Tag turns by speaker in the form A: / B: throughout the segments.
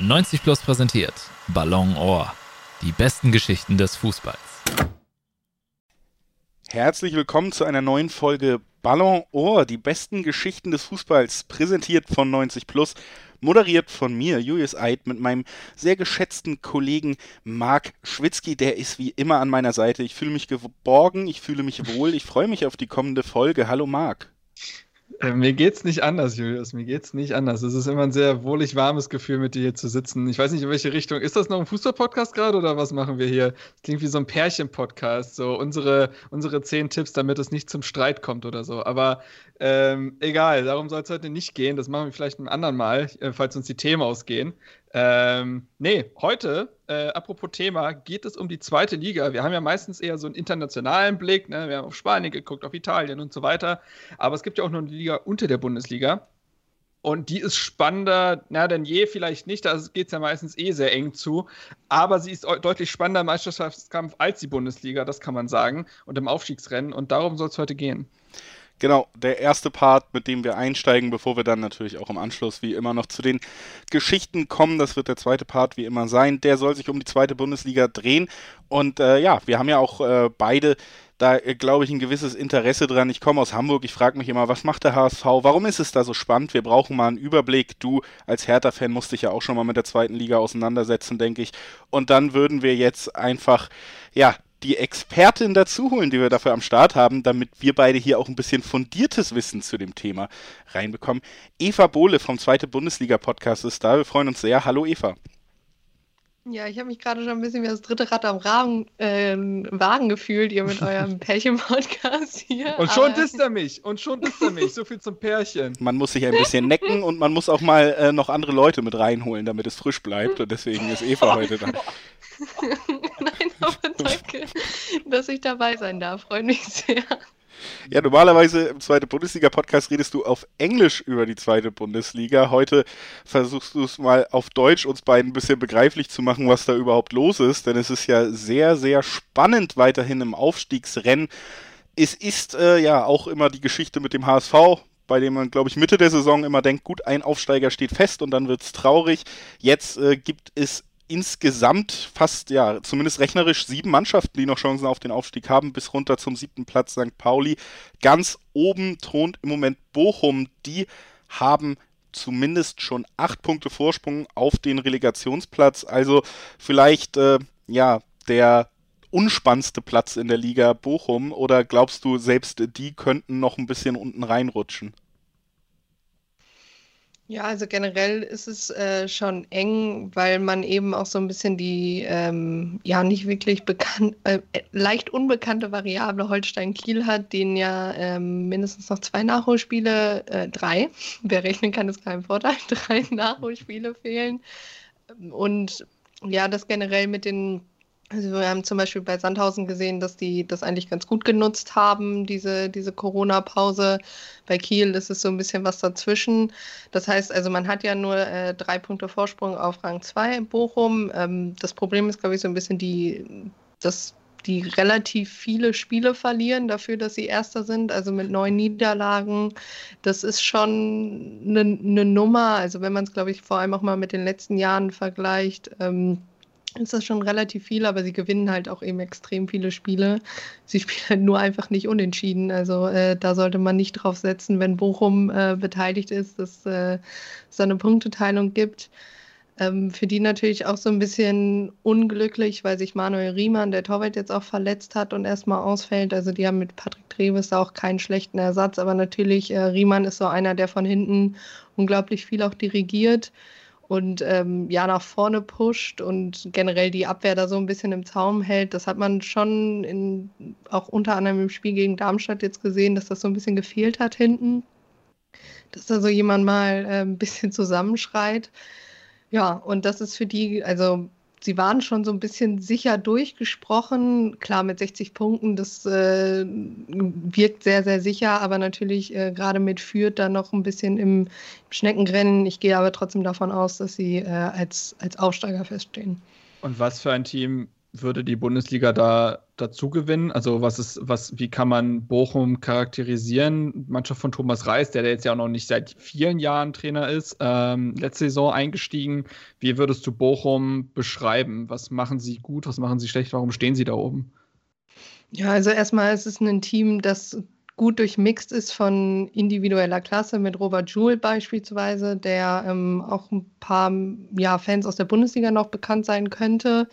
A: 90 Plus präsentiert Ballon Ohr. Die besten Geschichten des Fußballs.
B: Herzlich willkommen zu einer neuen Folge Ballon Ohr, die besten Geschichten des Fußballs, präsentiert von 90 Plus, moderiert von mir, Julius Eid, mit meinem sehr geschätzten Kollegen Marc Schwitzky, der ist wie immer an meiner Seite. Ich fühle mich geborgen, ich fühle mich wohl, ich freue mich auf die kommende Folge. Hallo Marc.
C: Äh, mir geht's nicht anders, Julius. Mir geht's nicht anders. Es ist immer ein sehr wohlig warmes Gefühl, mit dir hier zu sitzen. Ich weiß nicht, in welche Richtung. Ist das noch ein Fußball-Podcast gerade oder was machen wir hier? Das klingt wie so ein Pärchen-Podcast. So unsere, unsere zehn Tipps, damit es nicht zum Streit kommt oder so. Aber ähm, egal, darum soll es heute nicht gehen. Das machen wir vielleicht ein anderen Mal, äh, falls uns die Themen ausgehen. Ähm, nee, heute, äh, apropos Thema, geht es um die zweite Liga. Wir haben ja meistens eher so einen internationalen Blick. Ne? Wir haben auf Spanien geguckt, auf Italien und so weiter. Aber es gibt ja auch noch eine Liga unter der Bundesliga. Und die ist spannender, na, denn je vielleicht nicht, da geht es ja meistens eh sehr eng zu. Aber sie ist deutlich spannender im Meisterschaftskampf als die Bundesliga, das kann man sagen. Und im Aufstiegsrennen. Und darum soll es heute gehen.
B: Genau, der erste Part, mit dem wir einsteigen, bevor wir dann natürlich auch im Anschluss wie immer noch zu den Geschichten kommen. Das wird der zweite Part wie immer sein. Der soll sich um die zweite Bundesliga drehen. Und äh, ja, wir haben ja auch äh, beide da, äh, glaube ich, ein gewisses Interesse dran. Ich komme aus Hamburg, ich frage mich immer, was macht der HSV? Warum ist es da so spannend? Wir brauchen mal einen Überblick. Du als Hertha-Fan musst dich ja auch schon mal mit der zweiten Liga auseinandersetzen, denke ich. Und dann würden wir jetzt einfach, ja, die Expertin dazu holen, die wir dafür am Start haben, damit wir beide hier auch ein bisschen fundiertes Wissen zu dem Thema reinbekommen. Eva Bohle vom Zweite Bundesliga-Podcast ist da. Wir freuen uns sehr. Hallo Eva.
D: Ja, ich habe mich gerade schon ein bisschen wie das dritte Rad am Rahmen, äh, Wagen gefühlt, ihr mit eurem Pärchen-Podcast hier.
C: Und schon disst er mich, und schon disst er mich, so viel zum Pärchen.
B: Man muss sich ein bisschen necken und man muss auch mal äh, noch andere Leute mit reinholen, damit es frisch bleibt und deswegen ist Eva heute da.
D: Danke, dass ich dabei sein darf, freut mich sehr.
B: Ja, normalerweise im zweiten Bundesliga-Podcast redest du auf Englisch über die zweite Bundesliga. Heute versuchst du es mal auf Deutsch uns beiden ein bisschen begreiflich zu machen, was da überhaupt los ist, denn es ist ja sehr, sehr spannend weiterhin im Aufstiegsrennen. Es ist äh, ja auch immer die Geschichte mit dem HSV, bei dem man, glaube ich, Mitte der Saison immer denkt, gut, ein Aufsteiger steht fest und dann wird es traurig. Jetzt äh, gibt es insgesamt fast, ja, zumindest rechnerisch sieben Mannschaften, die noch Chancen auf den Aufstieg haben, bis runter zum siebten Platz St. Pauli. Ganz oben thront im Moment Bochum. Die haben zumindest schon acht Punkte Vorsprung auf den Relegationsplatz. Also vielleicht, äh, ja, der unspannendste Platz in der Liga Bochum. Oder glaubst du, selbst die könnten noch ein bisschen unten reinrutschen?
D: Ja, also generell ist es äh, schon eng, weil man eben auch so ein bisschen die ähm, ja nicht wirklich bekannt, äh, leicht unbekannte Variable Holstein-Kiel hat, denen ja ähm, mindestens noch zwei Nachholspiele, äh, drei, wer rechnen kann, ist kein Vorteil, drei Nachholspiele fehlen. Und ja, das generell mit den also wir haben zum Beispiel bei Sandhausen gesehen, dass die das eigentlich ganz gut genutzt haben, diese, diese Corona-Pause. Bei Kiel ist es so ein bisschen was dazwischen. Das heißt, also man hat ja nur äh, drei Punkte Vorsprung auf Rang 2 in Bochum. Ähm, das Problem ist, glaube ich, so ein bisschen die, dass die relativ viele Spiele verlieren dafür, dass sie Erster sind, also mit neun Niederlagen. Das ist schon eine ne Nummer. Also wenn man es, glaube ich, vor allem auch mal mit den letzten Jahren vergleicht. Ähm, ist das schon relativ viel, aber sie gewinnen halt auch eben extrem viele Spiele. Sie spielen halt nur einfach nicht unentschieden. Also äh, da sollte man nicht drauf setzen, wenn Bochum äh, beteiligt ist, dass äh, es da eine Punkteteilung gibt. Ähm, für die natürlich auch so ein bisschen unglücklich, weil sich Manuel Riemann, der Torwart, jetzt auch verletzt hat und erstmal ausfällt. Also die haben mit Patrick Treves auch keinen schlechten Ersatz, aber natürlich äh, Riemann ist so einer, der von hinten unglaublich viel auch dirigiert und ähm, ja nach vorne pusht und generell die Abwehr da so ein bisschen im Zaum hält. Das hat man schon in, auch unter anderem im Spiel gegen Darmstadt jetzt gesehen, dass das so ein bisschen gefehlt hat hinten. Dass da so jemand mal äh, ein bisschen zusammenschreit. Ja, und das ist für die, also sie waren schon so ein bisschen sicher durchgesprochen. Klar, mit 60 Punkten, das äh, wirkt sehr, sehr sicher, aber natürlich äh, gerade mit Fürth dann noch ein bisschen im, im, Schneckenrennen. Ich gehe aber trotzdem davon aus, dass sie äh, als, als Aufsteiger feststehen.
C: Und was für ein Team würde die Bundesliga da dazu gewinnen? Also was ist, was, wie kann man Bochum charakterisieren? Mannschaft von Thomas Reis, der, jetzt ja auch noch nicht seit vielen Jahren Trainer ist, ähm, letzte Saison eingestiegen. Wie würdest du Bochum beschreiben? Was machen sie gut, was machen sie schlecht? Warum stehen sie da oben?
D: Ja, also erstmal ist es ein Team, das gut durchmixt ist von individueller Klasse mit Robert Joule beispielsweise, der ähm, auch ein paar ja, Fans aus der Bundesliga noch bekannt sein könnte.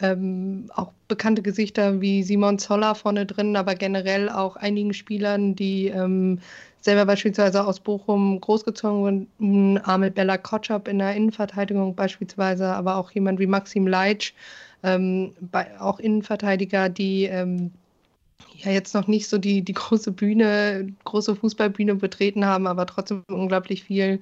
D: Ähm, auch bekannte Gesichter wie Simon Zoller vorne drin, aber generell auch einigen Spielern, die ähm, selber beispielsweise aus Bochum großgezogen wurden, Ahmed Bella Kotschap in der Innenverteidigung beispielsweise, aber auch jemand wie Maxim Leitsch, ähm, bei, auch Innenverteidiger, die ähm, ja jetzt noch nicht so die, die große Bühne, große Fußballbühne betreten haben, aber trotzdem unglaublich viel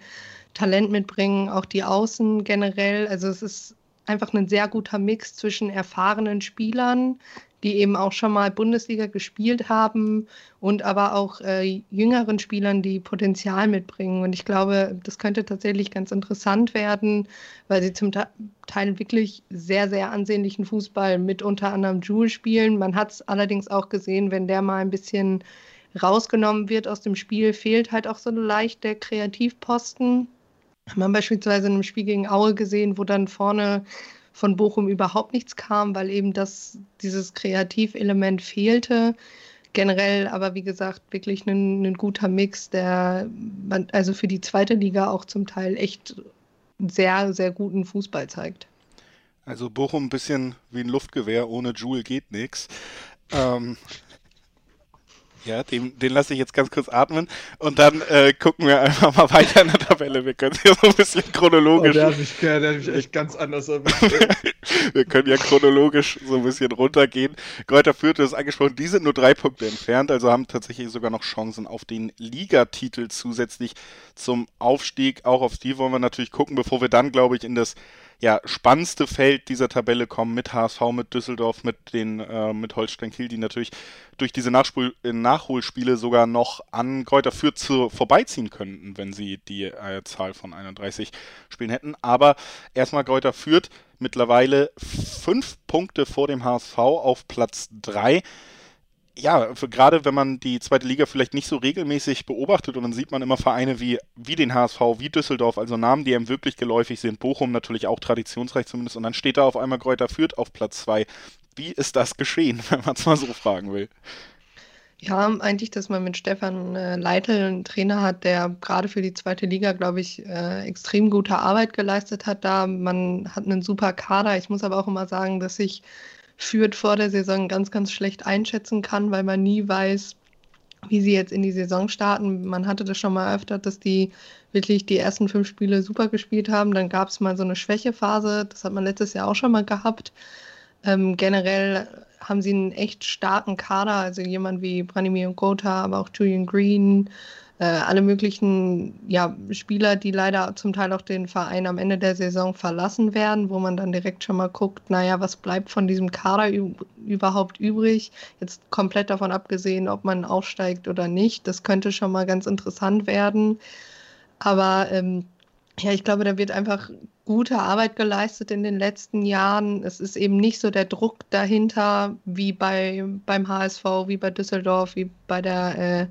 D: Talent mitbringen, auch die Außen generell. Also es ist einfach ein sehr guter Mix zwischen erfahrenen Spielern, die eben auch schon mal Bundesliga gespielt haben und aber auch äh, jüngeren Spielern, die Potenzial mitbringen. Und ich glaube, das könnte tatsächlich ganz interessant werden, weil sie zum Teil wirklich sehr, sehr ansehnlichen Fußball mit unter anderem Jules spielen. Man hat es allerdings auch gesehen, wenn der mal ein bisschen rausgenommen wird aus dem Spiel, fehlt halt auch so leicht der Kreativposten. Haben wir beispielsweise in einem Spiel gegen Aue gesehen, wo dann vorne von Bochum überhaupt nichts kam, weil eben das, dieses Kreativelement fehlte. Generell aber, wie gesagt, wirklich ein, ein guter Mix, der also für die zweite Liga auch zum Teil echt sehr, sehr guten Fußball zeigt.
B: Also Bochum ein bisschen wie ein Luftgewehr, ohne Joule geht nichts. Ähm, ja, den, den lasse ich jetzt ganz kurz atmen und dann äh, gucken wir einfach mal weiter in der Tabelle. Wir können hier so ein bisschen chronologisch. Oh,
C: der, hat mich, der hat mich echt ganz anders
B: Wir können ja chronologisch so ein bisschen runtergehen. Kräuter Fürth ist angesprochen, die sind nur drei Punkte entfernt, also haben tatsächlich sogar noch Chancen auf den Ligatitel zusätzlich zum Aufstieg. Auch auf die wollen wir natürlich gucken, bevor wir dann, glaube ich, in das ja, spannendste Feld dieser Tabelle kommen mit HSV, mit Düsseldorf, mit den äh, mit Holstein Kiel, die natürlich durch diese Nachspul äh, Nachholspiele sogar noch an Kräuter Fürth zu, vorbeiziehen könnten, wenn sie die äh, Zahl von 31 Spielen hätten. Aber erstmal Kräuter Fürth mittlerweile fünf Punkte vor dem HSV auf Platz 3 ja, gerade wenn man die zweite Liga vielleicht nicht so regelmäßig beobachtet und dann sieht man immer Vereine wie, wie den HSV, wie Düsseldorf, also Namen, die einem wirklich geläufig sind, Bochum natürlich auch traditionsreich zumindest und dann steht da auf einmal Kräuter Fürth auf Platz 2. Wie ist das geschehen, wenn man es mal so fragen will?
D: Ja, eigentlich, dass man mit Stefan äh, Leitl einen Trainer hat, der gerade für die zweite Liga, glaube ich, äh, extrem gute Arbeit geleistet hat da. Man hat einen super Kader. Ich muss aber auch immer sagen, dass ich führt vor der Saison ganz, ganz schlecht einschätzen kann, weil man nie weiß, wie sie jetzt in die Saison starten. Man hatte das schon mal öfter, dass die wirklich die ersten fünf Spiele super gespielt haben. Dann gab es mal so eine Schwächephase. Das hat man letztes Jahr auch schon mal gehabt. Ähm, generell haben sie einen echt starken Kader. Also jemand wie Branimir Gotha, aber auch Julian Green, äh, alle möglichen ja, Spieler, die leider zum Teil auch den Verein am Ende der Saison verlassen werden, wo man dann direkt schon mal guckt, naja, was bleibt von diesem Kader überhaupt übrig? Jetzt komplett davon abgesehen, ob man aufsteigt oder nicht. Das könnte schon mal ganz interessant werden. Aber ähm, ja, ich glaube, da wird einfach gute Arbeit geleistet in den letzten Jahren. Es ist eben nicht so der Druck dahinter wie bei, beim HSV, wie bei Düsseldorf, wie bei der äh,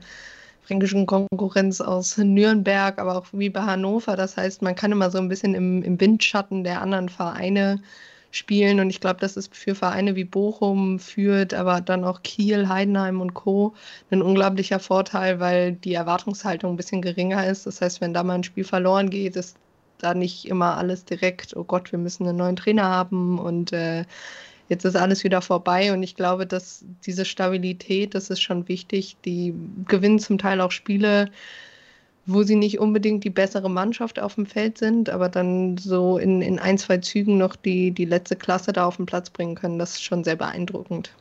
D: fränkischen Konkurrenz aus Nürnberg, aber auch wie bei Hannover. Das heißt, man kann immer so ein bisschen im, im Windschatten der anderen Vereine spielen. Und ich glaube, das ist für Vereine wie Bochum, Fürth, aber dann auch Kiel, Heidenheim und Co. ein unglaublicher Vorteil, weil die Erwartungshaltung ein bisschen geringer ist. Das heißt, wenn da mal ein Spiel verloren geht, ist da nicht immer alles direkt, oh Gott, wir müssen einen neuen Trainer haben und äh, jetzt ist alles wieder vorbei und ich glaube, dass diese Stabilität, das ist schon wichtig. Die gewinnen zum Teil auch Spiele, wo sie nicht unbedingt die bessere Mannschaft auf dem Feld sind, aber dann so in, in ein, zwei Zügen noch die, die letzte Klasse da auf den Platz bringen können. Das ist schon sehr beeindruckend.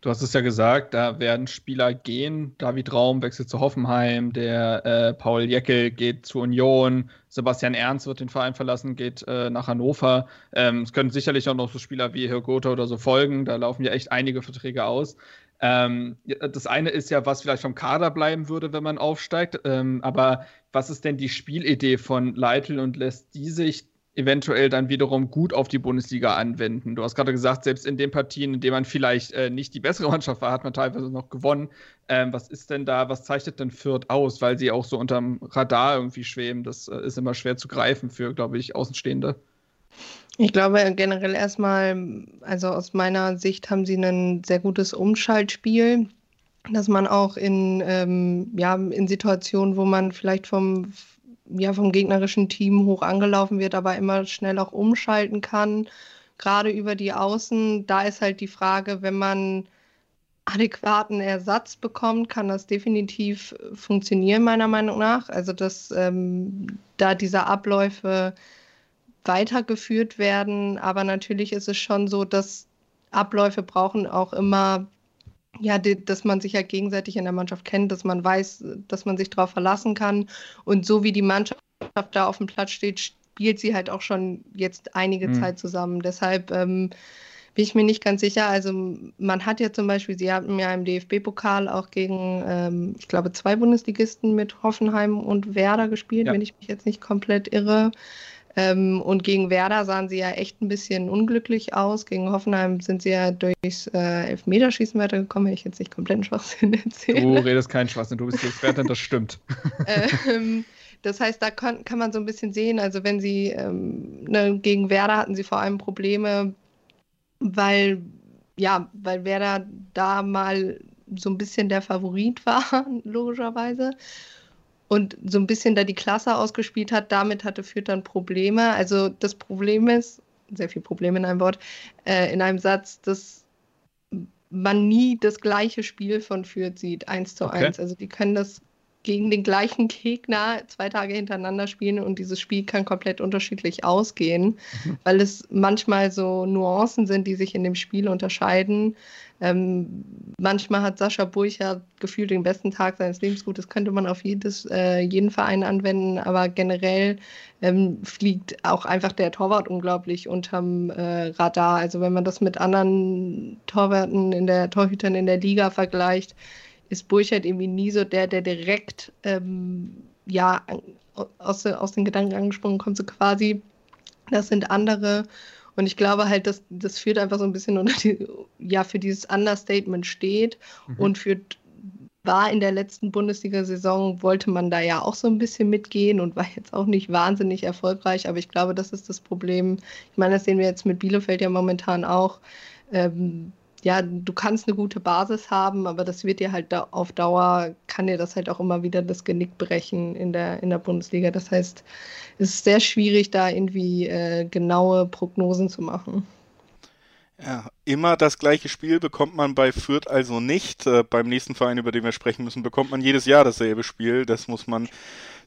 C: Du hast es ja gesagt, da werden Spieler gehen. David Raum wechselt zu Hoffenheim, der äh, Paul Jeckel geht zu Union, Sebastian Ernst wird den Verein verlassen, geht äh, nach Hannover. Ähm, es können sicherlich auch noch so Spieler wie Hirgota oder so folgen. Da laufen ja echt einige Verträge aus. Ähm, das eine ist ja, was vielleicht vom Kader bleiben würde, wenn man aufsteigt. Ähm, aber was ist denn die Spielidee von Leitl und lässt die sich eventuell dann wiederum gut auf die Bundesliga anwenden. Du hast gerade gesagt, selbst in den Partien, in denen man vielleicht äh, nicht die bessere Mannschaft war, hat man teilweise noch gewonnen. Ähm, was ist denn da, was zeichnet denn Fürth aus, weil sie auch so unterm Radar irgendwie schweben? Das äh, ist immer schwer zu greifen für, glaube ich, Außenstehende.
D: Ich glaube generell erstmal, also aus meiner Sicht haben sie ein sehr gutes Umschaltspiel, dass man auch in, ähm, ja, in Situationen, wo man vielleicht vom ja, vom gegnerischen Team hoch angelaufen wird, aber immer schnell auch umschalten kann, gerade über die Außen. Da ist halt die Frage, wenn man adäquaten Ersatz bekommt, kann das definitiv funktionieren, meiner Meinung nach. Also, dass ähm, da diese Abläufe weitergeführt werden. Aber natürlich ist es schon so, dass Abläufe brauchen auch immer ja, dass man sich ja gegenseitig in der Mannschaft kennt, dass man weiß, dass man sich darauf verlassen kann. Und so wie die Mannschaft da auf dem Platz steht, spielt sie halt auch schon jetzt einige mhm. Zeit zusammen. Deshalb ähm, bin ich mir nicht ganz sicher. Also man hat ja zum Beispiel, sie hatten ja im DFB-Pokal auch gegen, ähm, ich glaube, zwei Bundesligisten mit Hoffenheim und Werder gespielt, ja. wenn ich mich jetzt nicht komplett irre. Ähm, und gegen Werder sahen sie ja echt ein bisschen unglücklich aus. Gegen Hoffenheim sind sie ja durchs äh, Elfmeterschießen weitergekommen, wenn ich jetzt nicht komplett Schwachsinn erzähle.
C: Du redest keinen Schwachsinn, du bist Expertin, das stimmt.
D: ähm, das heißt, da kann, kann man so ein bisschen sehen, also wenn sie ähm, ne, gegen Werder hatten sie vor allem Probleme, weil ja, weil Werder da mal so ein bisschen der Favorit war, logischerweise und so ein bisschen da die Klasse ausgespielt hat. Damit hatte Fürth dann Probleme. Also das Problem ist, sehr viel Probleme in einem Wort, äh, in einem Satz, dass man nie das gleiche Spiel von Fürth sieht, eins zu okay. eins. Also die können das gegen den gleichen Gegner zwei Tage hintereinander spielen und dieses Spiel kann komplett unterschiedlich ausgehen, mhm. weil es manchmal so Nuancen sind, die sich in dem Spiel unterscheiden. Ähm, manchmal hat Sascha Burcher gefühlt den besten Tag seines Lebens. Gut, das könnte man auf jedes, äh, jeden Verein anwenden, aber generell ähm, fliegt auch einfach der Torwart unglaublich unterm äh, Radar. Also wenn man das mit anderen Torwarten in der Torhütern in der Liga vergleicht, ist Burchard irgendwie nie so der, der direkt ähm, ja, aus, aus den Gedanken angesprungen kommt, so quasi. Das sind andere. Und ich glaube halt, dass das führt einfach so ein bisschen unter die, ja, für dieses Understatement steht mhm. und für war in der letzten Bundesliga-Saison, wollte man da ja auch so ein bisschen mitgehen und war jetzt auch nicht wahnsinnig erfolgreich, aber ich glaube, das ist das Problem. Ich meine, das sehen wir jetzt mit Bielefeld ja momentan auch. Ähm, ja, du kannst eine gute Basis haben, aber das wird dir halt da auf Dauer, kann dir das halt auch immer wieder das Genick brechen in der, in der Bundesliga. Das heißt, es ist sehr schwierig, da irgendwie äh, genaue Prognosen zu machen.
B: Ja, immer das gleiche Spiel bekommt man bei Fürth also nicht. Äh, beim nächsten Verein, über den wir sprechen müssen, bekommt man jedes Jahr dasselbe Spiel. Das muss man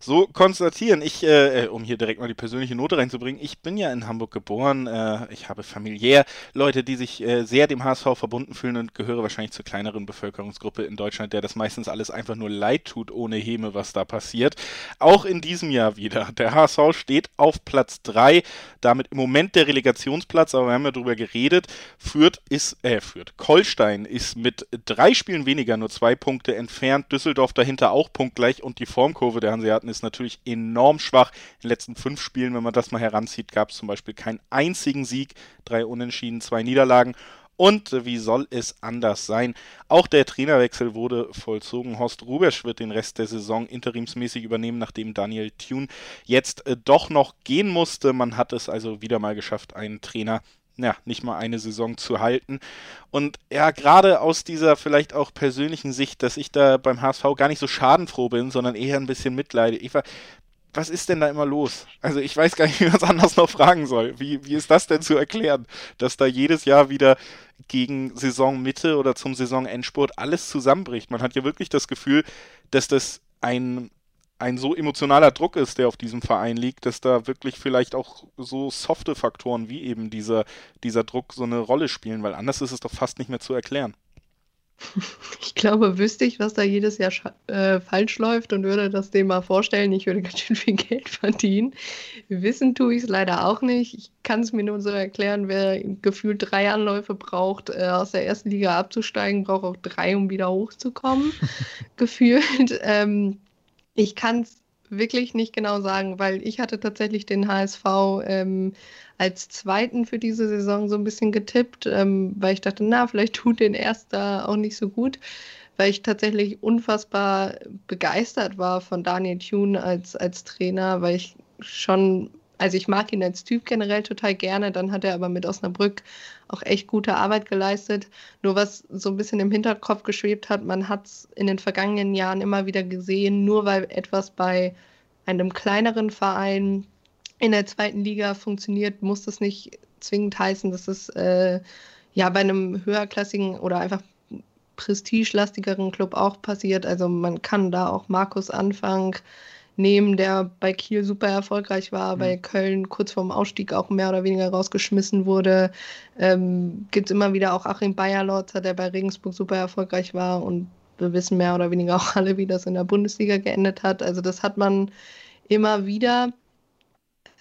B: so konstatieren. Ich, äh, äh, um hier direkt mal die persönliche Note reinzubringen, ich bin ja in Hamburg geboren. Äh, ich habe familiär Leute, die sich äh, sehr dem HSV verbunden fühlen und gehöre wahrscheinlich zur kleineren Bevölkerungsgruppe in Deutschland, der das meistens alles einfach nur leid tut ohne Häme, was da passiert. Auch in diesem Jahr wieder. Der HSV steht auf Platz 3, damit im Moment der Relegationsplatz, aber wir haben ja drüber geredet. Fürth ist, äh, Fürth, Kolstein ist mit drei Spielen weniger nur zwei Punkte entfernt. Düsseldorf dahinter auch punktgleich und die Formkurve der Hanseaten ist natürlich enorm schwach. In den letzten fünf Spielen, wenn man das mal heranzieht, gab es zum Beispiel keinen einzigen Sieg, drei Unentschieden, zwei Niederlagen. Und wie soll es anders sein? Auch der Trainerwechsel wurde vollzogen. Horst Rubesch wird den Rest der Saison interimsmäßig übernehmen, nachdem Daniel Thune jetzt äh, doch noch gehen musste. Man hat es also wieder mal geschafft, einen Trainer ja, nicht mal eine Saison zu halten. Und ja, gerade aus dieser vielleicht auch persönlichen Sicht, dass ich da beim HSV gar nicht so schadenfroh bin, sondern eher ein bisschen mitleide. Ich was ist denn da immer los? Also ich weiß gar nicht, wie man es anders noch fragen soll. Wie, wie ist das denn zu erklären, dass da jedes Jahr wieder gegen Saisonmitte oder zum Saisonendspurt alles zusammenbricht? Man hat ja wirklich das Gefühl, dass das ein ein so emotionaler Druck ist, der auf diesem Verein liegt, dass da wirklich vielleicht auch so softe Faktoren wie eben dieser, dieser Druck so eine Rolle spielen, weil anders ist es doch fast nicht mehr zu erklären.
D: Ich glaube, wüsste ich, was da jedes Jahr äh, falsch läuft und würde das dem mal vorstellen, ich würde ganz schön viel Geld verdienen. Wissen tue ich es leider auch nicht. Ich kann es mir nur so erklären, wer gefühlt drei Anläufe braucht, äh, aus der ersten Liga abzusteigen, braucht auch drei, um wieder hochzukommen, gefühlt. Ähm, ich kann es wirklich nicht genau sagen, weil ich hatte tatsächlich den HSV ähm, als zweiten für diese Saison so ein bisschen getippt, ähm, weil ich dachte, na, vielleicht tut den Erster auch nicht so gut, weil ich tatsächlich unfassbar begeistert war von Daniel Thune als, als Trainer, weil ich schon also ich mag ihn als Typ generell total gerne. Dann hat er aber mit Osnabrück auch echt gute Arbeit geleistet. Nur was so ein bisschen im Hinterkopf geschwebt hat, man hat es in den vergangenen Jahren immer wieder gesehen, nur weil etwas bei einem kleineren Verein in der zweiten Liga funktioniert, muss das nicht zwingend heißen, dass es äh, ja bei einem höherklassigen oder einfach prestigelastigeren Club auch passiert. Also man kann da auch Markus Anfang nehmen, der bei Kiel super erfolgreich war, mhm. bei Köln kurz vorm Ausstieg auch mehr oder weniger rausgeschmissen wurde. Ähm, Gibt es immer wieder auch Achim Bayerlotzer, der bei Regensburg super erfolgreich war und wir wissen mehr oder weniger auch alle, wie das in der Bundesliga geendet hat. Also das hat man immer wieder.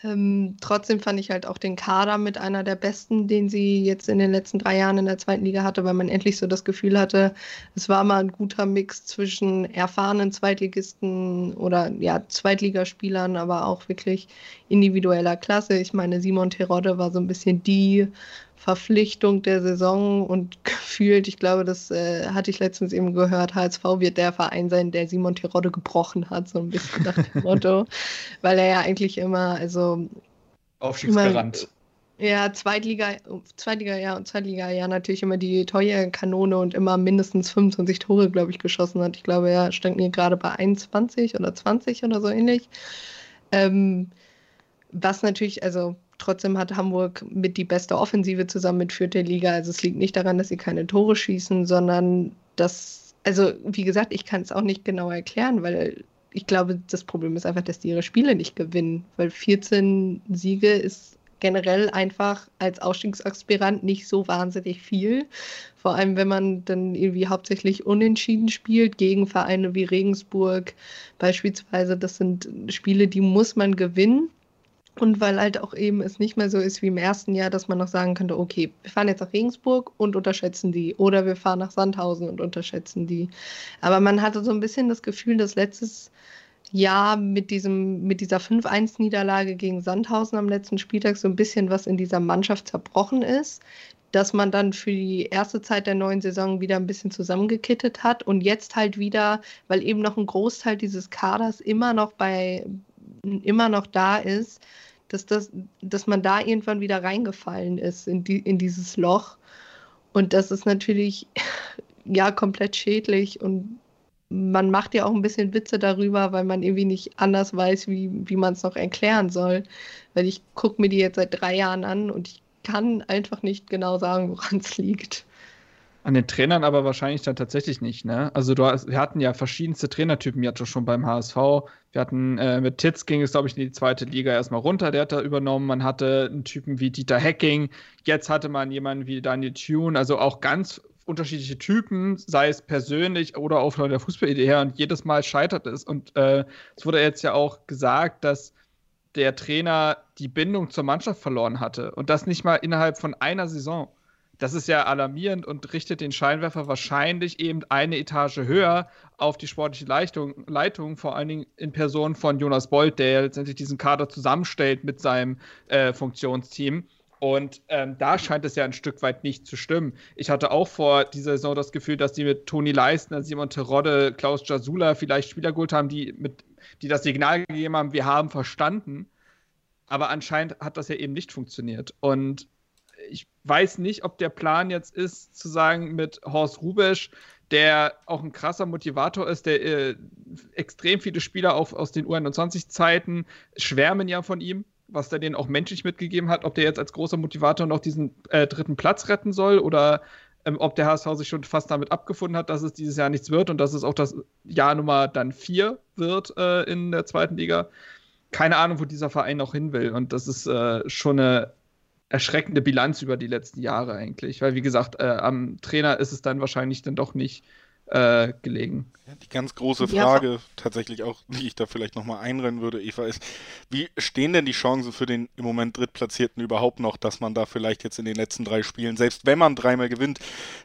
D: Ähm, trotzdem fand ich halt auch den Kader mit einer der besten, den sie jetzt in den letzten drei Jahren in der zweiten Liga hatte, weil man endlich so das Gefühl hatte, es war mal ein guter Mix zwischen erfahrenen Zweitligisten oder ja, Zweitligaspielern, aber auch wirklich individueller Klasse. Ich meine, Simon Terodde war so ein bisschen die Verpflichtung der Saison und gefühlt, ich glaube, das äh, hatte ich letztens eben gehört, HSV wird der Verein sein, der Simon Terodde gebrochen hat, so ein bisschen nach dem Motto, weil er ja eigentlich immer, also
C: Aufstiegsgarant.
D: ja, Zweitliga, Zweitliga, ja, und Zweitliga, ja, natürlich immer die teure Kanone und immer mindestens 25 Tore, glaube ich, geschossen hat. Ich glaube, er stand mir gerade bei 21 oder 20 oder so ähnlich. Ähm, was natürlich, also Trotzdem hat Hamburg mit die beste Offensive zusammen mit Vierte Liga. Also es liegt nicht daran, dass sie keine Tore schießen, sondern dass, also wie gesagt, ich kann es auch nicht genau erklären, weil ich glaube, das Problem ist einfach, dass die ihre Spiele nicht gewinnen, weil 14 Siege ist generell einfach als Ausstiegsaspirant nicht so wahnsinnig viel. Vor allem, wenn man dann irgendwie hauptsächlich unentschieden spielt gegen Vereine wie Regensburg beispielsweise. Das sind Spiele, die muss man gewinnen. Und weil halt auch eben es nicht mehr so ist wie im ersten Jahr, dass man noch sagen könnte, okay, wir fahren jetzt nach Regensburg und unterschätzen die. Oder wir fahren nach Sandhausen und unterschätzen die. Aber man hatte so ein bisschen das Gefühl, dass letztes Jahr mit, diesem, mit dieser 5-1-Niederlage gegen Sandhausen am letzten Spieltag so ein bisschen was in dieser Mannschaft zerbrochen ist. Dass man dann für die erste Zeit der neuen Saison wieder ein bisschen zusammengekittet hat und jetzt halt wieder, weil eben noch ein Großteil dieses Kaders immer noch bei, immer noch da ist, dass, das, dass man da irgendwann wieder reingefallen ist in, die, in dieses Loch. Und das ist natürlich ja komplett schädlich und man macht ja auch ein bisschen Witze darüber, weil man irgendwie nicht anders weiß, wie, wie man es noch erklären soll. Weil ich gucke mir die jetzt seit drei Jahren an und ich kann einfach nicht genau sagen, woran es liegt.
C: An den Trainern aber wahrscheinlich dann tatsächlich nicht, ne? Also du hast, wir hatten ja verschiedenste Trainertypen jetzt schon beim HSV. Wir hatten äh, mit Titz ging es, glaube ich, in die zweite Liga erstmal runter, der hat da übernommen. Man hatte einen Typen wie Dieter Hecking, jetzt hatte man jemanden wie Daniel Thune, also auch ganz unterschiedliche Typen, sei es persönlich oder auch von der Fußballidee her. Und jedes Mal scheitert es. Und äh, es wurde jetzt ja auch gesagt, dass der Trainer die Bindung zur Mannschaft verloren hatte. Und das nicht mal innerhalb von einer Saison das ist ja alarmierend und richtet den Scheinwerfer wahrscheinlich eben eine Etage höher auf die sportliche Leitung, Leitung vor allen Dingen in Person von Jonas Bolt, der letztendlich diesen Kader zusammenstellt mit seinem äh, Funktionsteam. Und ähm, da scheint es ja ein Stück weit nicht zu stimmen. Ich hatte auch vor dieser Saison das Gefühl, dass die mit Toni Leistner, Simon Terodde, Klaus Jasula vielleicht Spieler geholt haben, die, mit, die das Signal gegeben haben, wir haben verstanden. Aber anscheinend hat das ja eben nicht funktioniert. Und ich weiß nicht, ob der Plan jetzt ist, zu sagen, mit Horst Rubesch, der auch ein krasser Motivator ist, der äh, extrem viele Spieler auch aus den U21-Zeiten schwärmen ja von ihm, was der denen auch menschlich mitgegeben hat, ob der jetzt als großer Motivator noch diesen äh, dritten Platz retten soll oder ähm, ob der HSV sich schon fast damit abgefunden hat, dass es dieses Jahr nichts wird und dass es auch das Jahr Nummer dann vier wird äh, in der zweiten Liga. Keine Ahnung, wo dieser Verein noch hin will. Und das ist äh, schon eine erschreckende Bilanz über die letzten Jahre eigentlich. Weil, wie gesagt, äh, am Trainer ist es dann wahrscheinlich dann doch nicht äh, gelegen.
B: Die ganz große Frage, ja. tatsächlich auch, die ich da vielleicht nochmal einrennen würde, Eva, ist, wie stehen denn die Chancen für den im Moment Drittplatzierten überhaupt noch, dass man da vielleicht jetzt in den letzten drei Spielen, selbst wenn man dreimal gewinnt,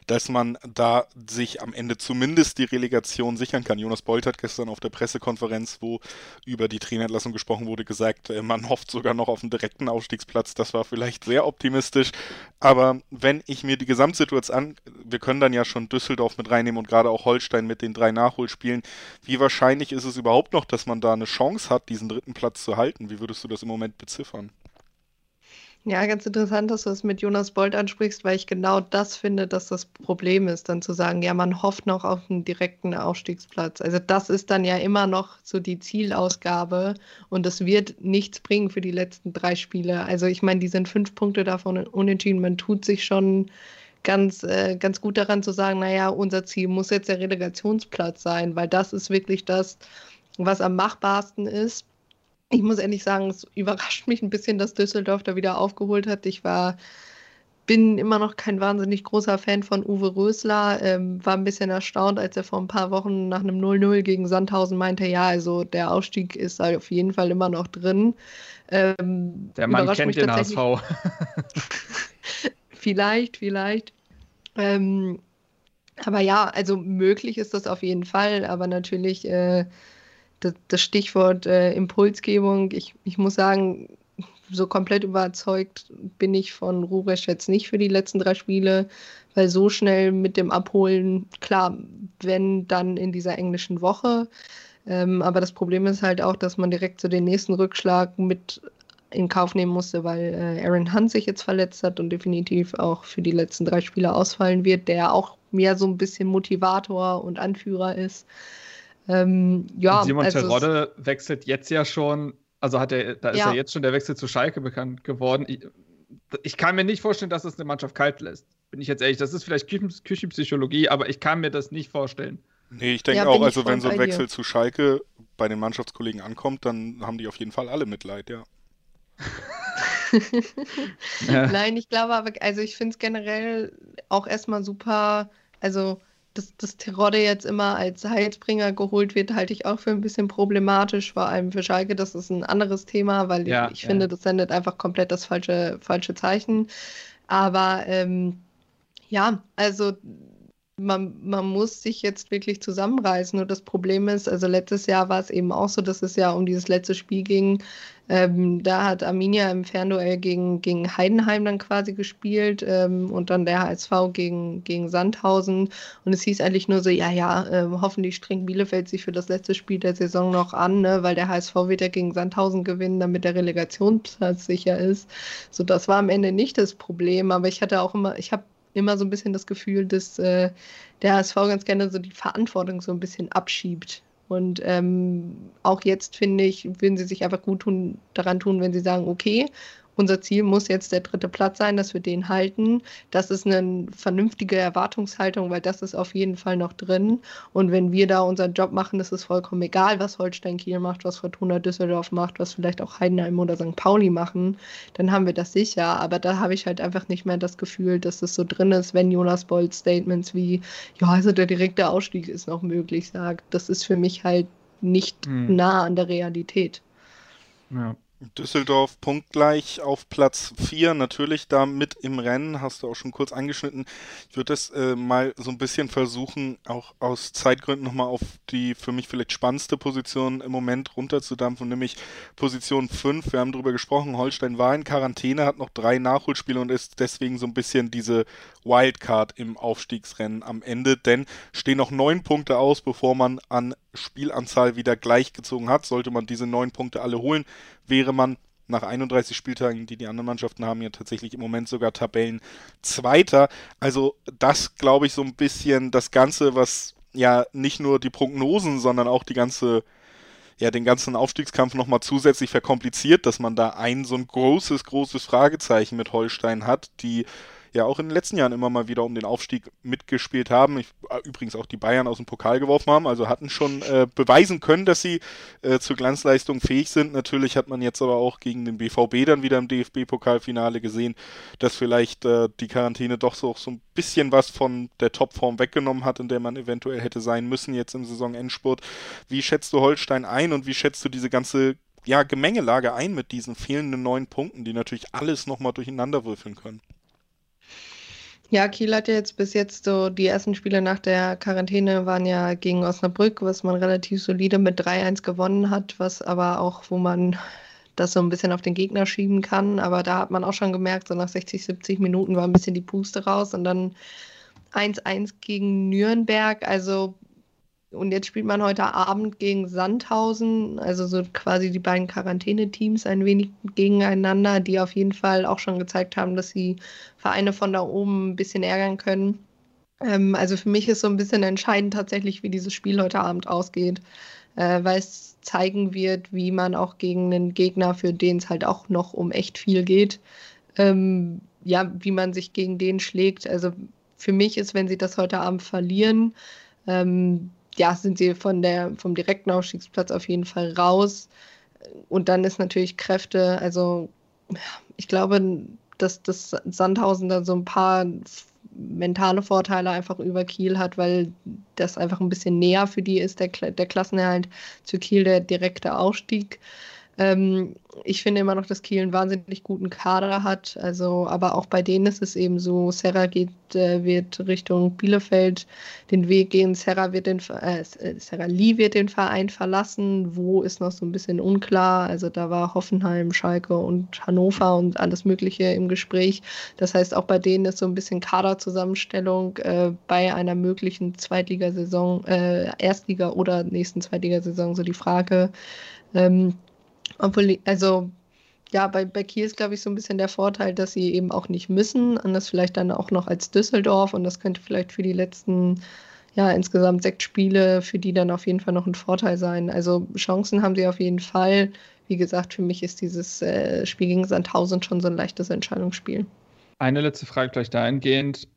B: dass man da sich am Ende zumindest die Relegation sichern kann? Jonas Bolt hat gestern auf der Pressekonferenz, wo über die Trainerentlassung gesprochen wurde, gesagt, äh, man hofft sogar noch auf einen direkten Aufstiegsplatz. Das war vielleicht sehr optimistisch. Aber wenn ich mir die Gesamtsituation an, wir können dann ja schon Düsseldorf mit reinnehmen und gerade auch Holstein mit den drei Nach Nachholspielen. Wie wahrscheinlich ist es überhaupt noch, dass man da eine Chance hat, diesen dritten Platz zu halten? Wie würdest du das im Moment beziffern?
D: Ja, ganz interessant, dass du es mit Jonas Bolt ansprichst, weil ich genau das finde, dass das Problem ist, dann zu sagen, ja, man hofft noch auf einen direkten Aufstiegsplatz. Also das ist dann ja immer noch so die Zielausgabe und es wird nichts bringen für die letzten drei Spiele. Also ich meine, die sind fünf Punkte davon unentschieden. Man tut sich schon ganz, äh, ganz gut daran zu sagen, naja, unser Ziel muss jetzt der Relegationsplatz sein, weil das ist wirklich das, was am machbarsten ist. Ich muss ehrlich sagen, es überrascht mich ein bisschen, dass Düsseldorf da wieder aufgeholt hat. Ich war, bin immer noch kein wahnsinnig großer Fan von Uwe Rösler, ähm, war ein bisschen erstaunt, als er vor ein paar Wochen nach einem 0-0 gegen Sandhausen meinte, ja, also der Aufstieg ist auf jeden Fall immer noch drin.
C: Ähm, der Mann kennt den HSV.
D: vielleicht, vielleicht. Ähm, aber ja, also möglich ist das auf jeden Fall, aber natürlich äh, das, das, Stichwort äh, Impulsgebung, ich, ich muss sagen, so komplett überzeugt bin ich von Ruresch jetzt nicht für die letzten drei Spiele, weil so schnell mit dem Abholen, klar, wenn dann in dieser englischen Woche. Ähm, aber das Problem ist halt auch, dass man direkt zu so den nächsten Rückschlag mit in Kauf nehmen musste, weil äh, Aaron Hunt sich jetzt verletzt hat und definitiv auch für die letzten drei Spiele ausfallen wird, der auch mehr so ein bisschen Motivator und Anführer ist.
C: Ähm, ja, Simon also Terodde wechselt jetzt ja schon, also hat er, da ist ja. ja jetzt schon der Wechsel zu Schalke bekannt geworden. Ich, ich, kann mir nicht vorstellen, dass es eine Mannschaft kalt lässt. Bin ich jetzt ehrlich, das ist vielleicht Küchen, Küchenpsychologie, aber ich kann mir das nicht vorstellen.
B: Nee, ich denke ja, auch, also wenn so ein Wechsel dir. zu Schalke bei den Mannschaftskollegen ankommt, dann haben die auf jeden Fall alle Mitleid, ja
D: ja. Nein, ich glaube aber, also ich finde es generell auch erstmal super, also dass, dass Terodde jetzt immer als Heilsbringer geholt wird, halte ich auch für ein bisschen problematisch, vor allem für Schalke. Das ist ein anderes Thema, weil ja, ich, ich ja. finde, das sendet einfach komplett das falsche, falsche Zeichen. Aber ähm, ja, also man, man muss sich jetzt wirklich zusammenreißen. Und das Problem ist, also letztes Jahr war es eben auch so, dass es ja um dieses letzte Spiel ging. Ähm, da hat Arminia im Fernduell gegen, gegen Heidenheim dann quasi gespielt ähm, und dann der HSV gegen, gegen Sandhausen. Und es hieß eigentlich nur so, ja, ja, äh, hoffentlich strengt Bielefeld sich für das letzte Spiel der Saison noch an, ne? weil der HSV wird ja gegen Sandhausen gewinnen, damit der Relegationsplatz sicher ist. So, das war am Ende nicht das Problem, aber ich hatte auch immer, ich habe immer so ein bisschen das Gefühl, dass äh, der HSV ganz gerne so die Verantwortung so ein bisschen abschiebt. Und ähm, auch jetzt finde ich, würden sie sich einfach gut tun, daran tun, wenn sie sagen, okay, unser Ziel muss jetzt der dritte Platz sein, dass wir den halten. Das ist eine vernünftige Erwartungshaltung, weil das ist auf jeden Fall noch drin. Und wenn wir da unseren Job machen, ist es vollkommen egal, was Holstein Kiel macht, was Fortuna Düsseldorf macht, was vielleicht auch Heidenheim oder St. Pauli machen, dann haben wir das sicher. Aber da habe ich halt einfach nicht mehr das Gefühl, dass das so drin ist, wenn Jonas Bolt Statements wie, ja, also der direkte Ausstieg ist noch möglich, sagt. Das ist für mich halt nicht hm. nah an der Realität.
B: Ja. Düsseldorf punktgleich auf Platz 4, natürlich da mit im Rennen, hast du auch schon kurz angeschnitten. Ich würde das äh, mal so ein bisschen versuchen, auch aus Zeitgründen nochmal auf die für mich vielleicht spannendste Position im Moment runterzudampfen, nämlich Position 5. Wir haben darüber gesprochen, Holstein war in Quarantäne, hat noch drei Nachholspiele und ist deswegen so ein bisschen diese Wildcard im Aufstiegsrennen am Ende, denn stehen noch neun Punkte aus, bevor man an Spielanzahl wieder gleichgezogen hat. Sollte man diese neun Punkte alle holen, wäre man nach 31 Spieltagen, die die anderen Mannschaften haben, ja tatsächlich im Moment sogar Tabellen Zweiter. Also das glaube ich so ein bisschen das Ganze, was ja nicht nur die Prognosen, sondern auch die ganze ja den ganzen Aufstiegskampf nochmal zusätzlich verkompliziert, dass man da ein so ein großes, großes Fragezeichen mit Holstein hat, die ja auch in den letzten Jahren immer mal wieder um den Aufstieg mitgespielt haben. Ich, äh, übrigens auch die Bayern aus dem Pokal geworfen haben, also hatten schon äh, beweisen können, dass sie äh, zur Glanzleistung fähig sind. Natürlich hat man jetzt aber auch gegen den BVB dann wieder im DFB-Pokalfinale gesehen, dass vielleicht äh, die Quarantäne doch so, so ein bisschen was von der Topform weggenommen hat, in der man eventuell hätte sein müssen jetzt im Saisonendspurt. Wie schätzt du Holstein ein und wie schätzt du diese ganze ja, Gemengelage ein mit diesen fehlenden neun Punkten, die natürlich alles nochmal durcheinander würfeln können?
D: Ja, Kiel hat ja jetzt bis jetzt so, die ersten Spiele nach der Quarantäne waren ja gegen Osnabrück, was man relativ solide mit 3-1 gewonnen hat, was aber auch, wo man das so ein bisschen auf den Gegner schieben kann. Aber da hat man auch schon gemerkt, so nach 60, 70 Minuten war ein bisschen die Puste raus und dann 1-1 gegen Nürnberg. Also und jetzt spielt man heute Abend gegen Sandhausen, also so quasi die beiden Quarantäneteams ein wenig gegeneinander, die auf jeden Fall auch schon gezeigt haben, dass sie Vereine von da oben ein bisschen ärgern können. Ähm, also für mich ist so ein bisschen entscheidend tatsächlich, wie dieses Spiel heute Abend ausgeht, äh, weil es zeigen wird, wie man auch gegen einen Gegner, für den es halt auch noch um echt viel geht, ähm, ja, wie man sich gegen den schlägt. Also für mich ist, wenn sie das heute Abend verlieren, ähm, ja, sind sie von der, vom direkten Aufstiegsplatz auf jeden Fall raus. Und dann ist natürlich Kräfte, also ich glaube, dass das Sandhausen da so ein paar mentale Vorteile einfach über Kiel hat, weil das einfach ein bisschen näher für die ist, der, der Klassenerhalt zu Kiel, der direkte Aufstieg. Ähm, ich finde immer noch, dass Kiel einen wahnsinnig guten Kader hat. Also, aber auch bei denen ist es eben so, Serra geht, äh, wird Richtung Bielefeld den Weg gehen, Serra wird den äh, Serra Lee wird den Verein verlassen. Wo ist noch so ein bisschen unklar. Also da war Hoffenheim, Schalke und Hannover und alles Mögliche im Gespräch. Das heißt, auch bei denen ist so ein bisschen Kaderzusammenstellung äh, bei einer möglichen Zweitligasaison, äh, Erstliga oder nächsten Zweitligasaison so die Frage. Ähm, obwohl, also ja, bei, bei Kiel ist, glaube ich, so ein bisschen der Vorteil, dass sie eben auch nicht müssen. Anders vielleicht dann auch noch als Düsseldorf. Und das könnte vielleicht für die letzten, ja, insgesamt sechs Spiele, für die dann auf jeden Fall noch ein Vorteil sein. Also Chancen haben sie auf jeden Fall. Wie gesagt, für mich ist dieses äh, Spiel gegen Sandhausen schon so ein leichtes Entscheidungsspiel.
C: Eine letzte Frage gleich dahingehend.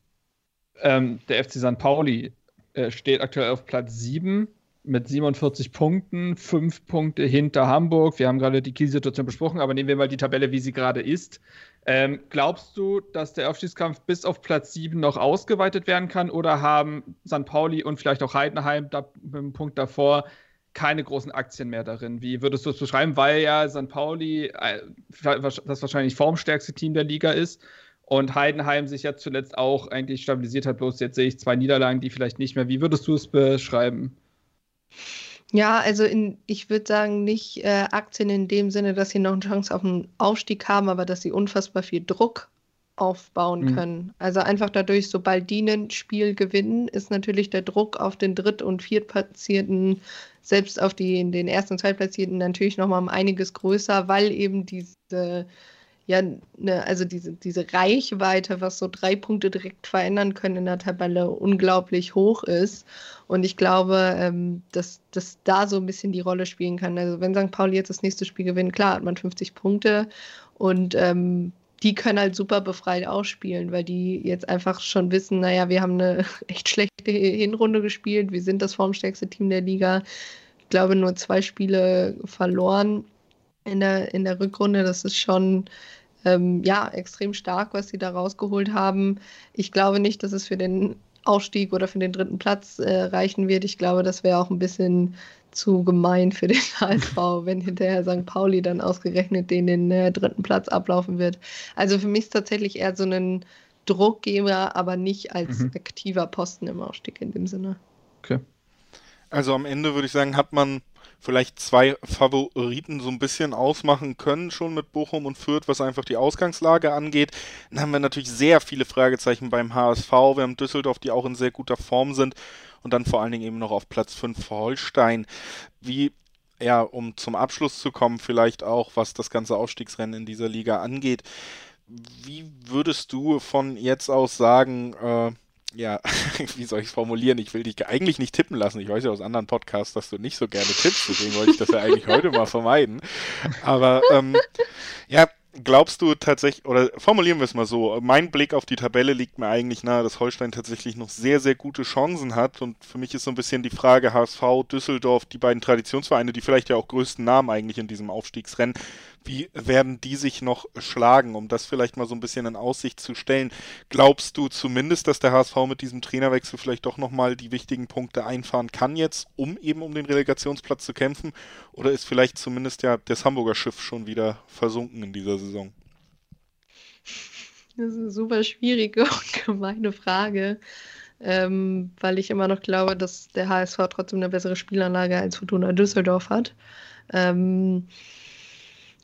C: Ähm, der FC St. Pauli äh, steht aktuell auf Platz 7 mit 47 Punkten, fünf Punkte hinter Hamburg. Wir haben gerade die Kiel-Situation besprochen, aber nehmen wir mal die Tabelle, wie sie gerade ist. Ähm, glaubst du, dass der Aufstiegskampf bis auf Platz 7 noch ausgeweitet werden kann oder haben St. Pauli und vielleicht auch Heidenheim da, mit dem Punkt davor keine großen Aktien mehr darin? Wie würdest du es beschreiben? Weil ja St. Pauli äh, das wahrscheinlich formstärkste Team der Liga ist und Heidenheim sich ja zuletzt auch eigentlich stabilisiert hat. Bloß jetzt sehe ich zwei Niederlagen, die vielleicht nicht mehr. Wie würdest du es beschreiben?
D: Ja, also in, ich würde sagen, nicht äh, Aktien in dem Sinne, dass sie noch eine Chance auf einen Aufstieg haben, aber dass sie unfassbar viel Druck aufbauen mhm. können. Also einfach dadurch, sobald die ein Spiel gewinnen, ist natürlich der Druck auf den Dritt- und Viertplatzierten, selbst auf die, den Erst- und Zweitplatzierten natürlich nochmal um einiges größer, weil eben diese ja, ne, also diese, diese Reichweite, was so drei Punkte direkt verändern können in der Tabelle, unglaublich hoch ist. Und ich glaube, ähm, dass das da so ein bisschen die Rolle spielen kann. Also wenn St. Pauli jetzt das nächste Spiel gewinnt, klar hat man 50 Punkte und ähm, die können halt super befreit ausspielen, weil die jetzt einfach schon wissen, naja, wir haben eine echt schlechte Hinrunde gespielt, wir sind das formstärkste Team der Liga. Ich glaube, nur zwei Spiele verloren in der, in der Rückrunde. Das ist schon ähm, ja, extrem stark, was sie da rausgeholt haben. Ich glaube nicht, dass es für den Aufstieg oder für den dritten Platz äh, reichen wird. Ich glaube, das wäre auch ein bisschen zu gemein für den HSV, wenn hinterher St. Pauli dann ausgerechnet den, den äh, dritten Platz ablaufen wird. Also für mich ist tatsächlich eher so ein Druckgeber, aber nicht als mhm. aktiver Posten im Aufstieg in dem Sinne.
B: Okay. Also am Ende würde ich sagen, hat man vielleicht zwei Favoriten so ein bisschen ausmachen können, schon mit Bochum und Fürth, was einfach die Ausgangslage angeht. Dann haben wir natürlich sehr viele Fragezeichen beim HSV. Wir haben Düsseldorf, die auch in sehr guter Form sind. Und dann vor allen Dingen eben noch auf Platz 5 für Holstein. Wie ja, um zum Abschluss zu kommen, vielleicht auch, was das ganze Aufstiegsrennen in dieser Liga angeht. Wie würdest du von jetzt aus sagen, äh, ja, wie soll ich es formulieren? Ich will dich eigentlich nicht tippen lassen. Ich weiß ja aus anderen Podcasts, dass du nicht so gerne tippst, deswegen wollte ich das ja eigentlich heute mal vermeiden. Aber ähm, ja, glaubst du tatsächlich, oder formulieren wir es mal so, mein Blick auf die Tabelle liegt mir eigentlich nahe, dass Holstein tatsächlich noch sehr, sehr gute Chancen hat. Und für mich ist so ein bisschen die Frage, HSV, Düsseldorf, die beiden Traditionsvereine, die vielleicht ja auch größten Namen eigentlich in diesem Aufstiegsrennen, wie werden die sich noch schlagen, um das vielleicht mal so ein bisschen in Aussicht zu stellen? Glaubst du zumindest, dass der HSV mit diesem Trainerwechsel vielleicht doch nochmal die wichtigen Punkte einfahren kann jetzt, um eben um den Relegationsplatz zu kämpfen? Oder ist vielleicht zumindest ja das Hamburger Schiff schon wieder versunken in dieser Saison?
D: Das ist eine super schwierige und gemeine Frage, ähm, weil ich immer noch glaube, dass der HSV trotzdem eine bessere Spielanlage als Fortuna Düsseldorf hat. Ähm,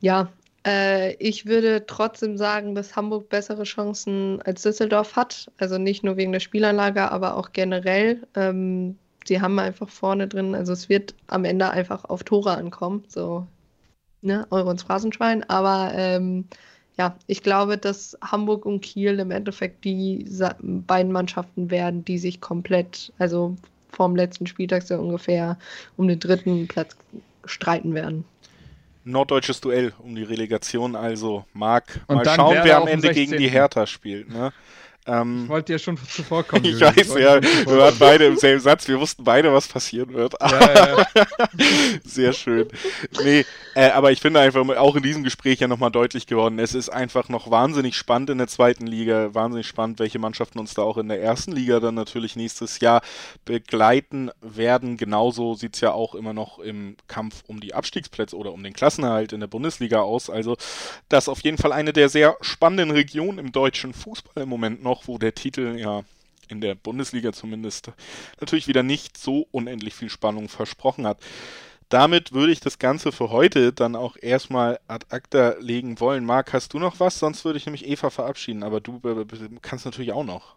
D: ja, äh, ich würde trotzdem sagen, dass Hamburg bessere Chancen als Düsseldorf hat. Also nicht nur wegen der Spielanlage, aber auch generell. Ähm, sie haben einfach vorne drin, also es wird am Ende einfach auf Tore ankommen. So, ne, Euro ins Phrasenschwein. Aber ähm, ja, ich glaube, dass Hamburg und Kiel im Endeffekt die beiden Mannschaften werden, die sich komplett, also vorm letzten Spieltag so ungefähr um den dritten Platz streiten werden
B: norddeutsches Duell um die Relegation. Also, Marc, mal schauen, wer am Ende gegen die Hertha spielt. Ne?
C: Ähm, ich wollte dir schon zuvorkommen.
B: ich weiß, ja. Wir waren beide im selben Satz. Wir wussten beide, was passieren wird. Ja, ja. Sehr schön. Nee, äh, aber ich finde einfach auch in diesem Gespräch ja nochmal deutlich geworden, es ist einfach noch wahnsinnig spannend in der zweiten Liga. Wahnsinnig spannend, welche Mannschaften uns da auch in der ersten Liga dann natürlich nächstes Jahr begleiten werden. Genauso sieht es ja auch immer noch im Kampf um die Abstiegsplätze oder um den Klassenerhalt in der Bundesliga aus. Also das auf jeden Fall eine der sehr spannenden Regionen im deutschen Fußball im Moment noch noch, wo der Titel ja in der Bundesliga zumindest natürlich wieder nicht so unendlich viel Spannung versprochen hat. Damit würde ich das Ganze für heute dann auch erstmal ad acta legen wollen. Marc, hast du noch was? Sonst würde ich nämlich Eva verabschieden, aber du kannst natürlich auch noch.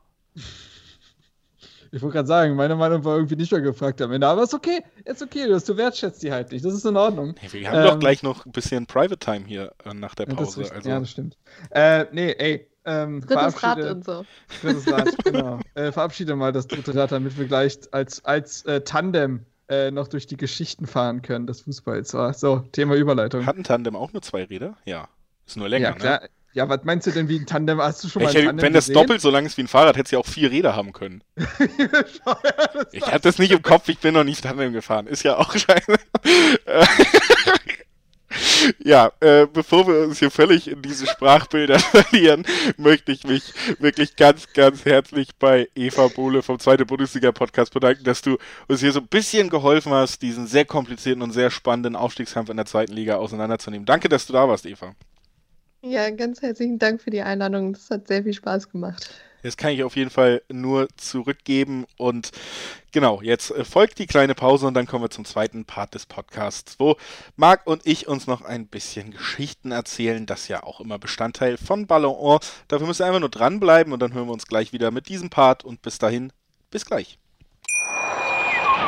C: Ich wollte gerade sagen, meine Meinung war irgendwie nicht mehr gefragt am Ende, aber ist okay, ist okay, du, du wertschätzt die halt nicht, das ist in Ordnung.
B: Hey, wir haben ähm, doch gleich noch ein bisschen Private Time hier äh, nach der Pause.
C: Ja, das, also. ja, das stimmt. Äh, nee, ey, ähm,
D: Drittes Rad und so.
C: Drittes Rad, genau. Äh, verabschiede mal das dritte Rad, damit wir gleich als, als äh, Tandem äh, noch durch die Geschichten fahren können des Fußballs. So, Thema Überleitung.
B: Hat ein Tandem auch nur zwei Räder? Ja. Ist nur länger,
C: ja, klar.
B: Ne?
C: Ja, was meinst du denn wie ein Tandem? Hast du schon mal
B: ein Tandem Wenn das gesehen? doppelt so lang ist wie ein Fahrrad, hätte es ja auch vier Räder haben können. ich habe das nicht im Kopf, ich bin noch nicht Tandem gefahren. Ist ja auch scheiße. Ja, äh, bevor wir uns hier völlig in diese Sprachbilder verlieren, möchte ich mich wirklich ganz, ganz herzlich bei Eva Bohle vom Zweite Bundesliga-Podcast bedanken, dass du uns hier so ein bisschen geholfen hast, diesen sehr komplizierten und sehr spannenden Aufstiegskampf in der zweiten Liga auseinanderzunehmen. Danke, dass du da warst, Eva.
D: Ja, ganz herzlichen Dank für die Einladung. Das hat sehr viel Spaß gemacht.
B: Das kann ich auf jeden Fall nur zurückgeben. Und genau, jetzt äh, folgt die kleine Pause und dann kommen wir zum zweiten Part des Podcasts, wo Marc und ich uns noch ein bisschen Geschichten erzählen. Das ja auch immer Bestandteil von Ballon. Dafür müsst ihr einfach nur dranbleiben und dann hören wir uns gleich wieder mit diesem Part. Und bis dahin, bis gleich.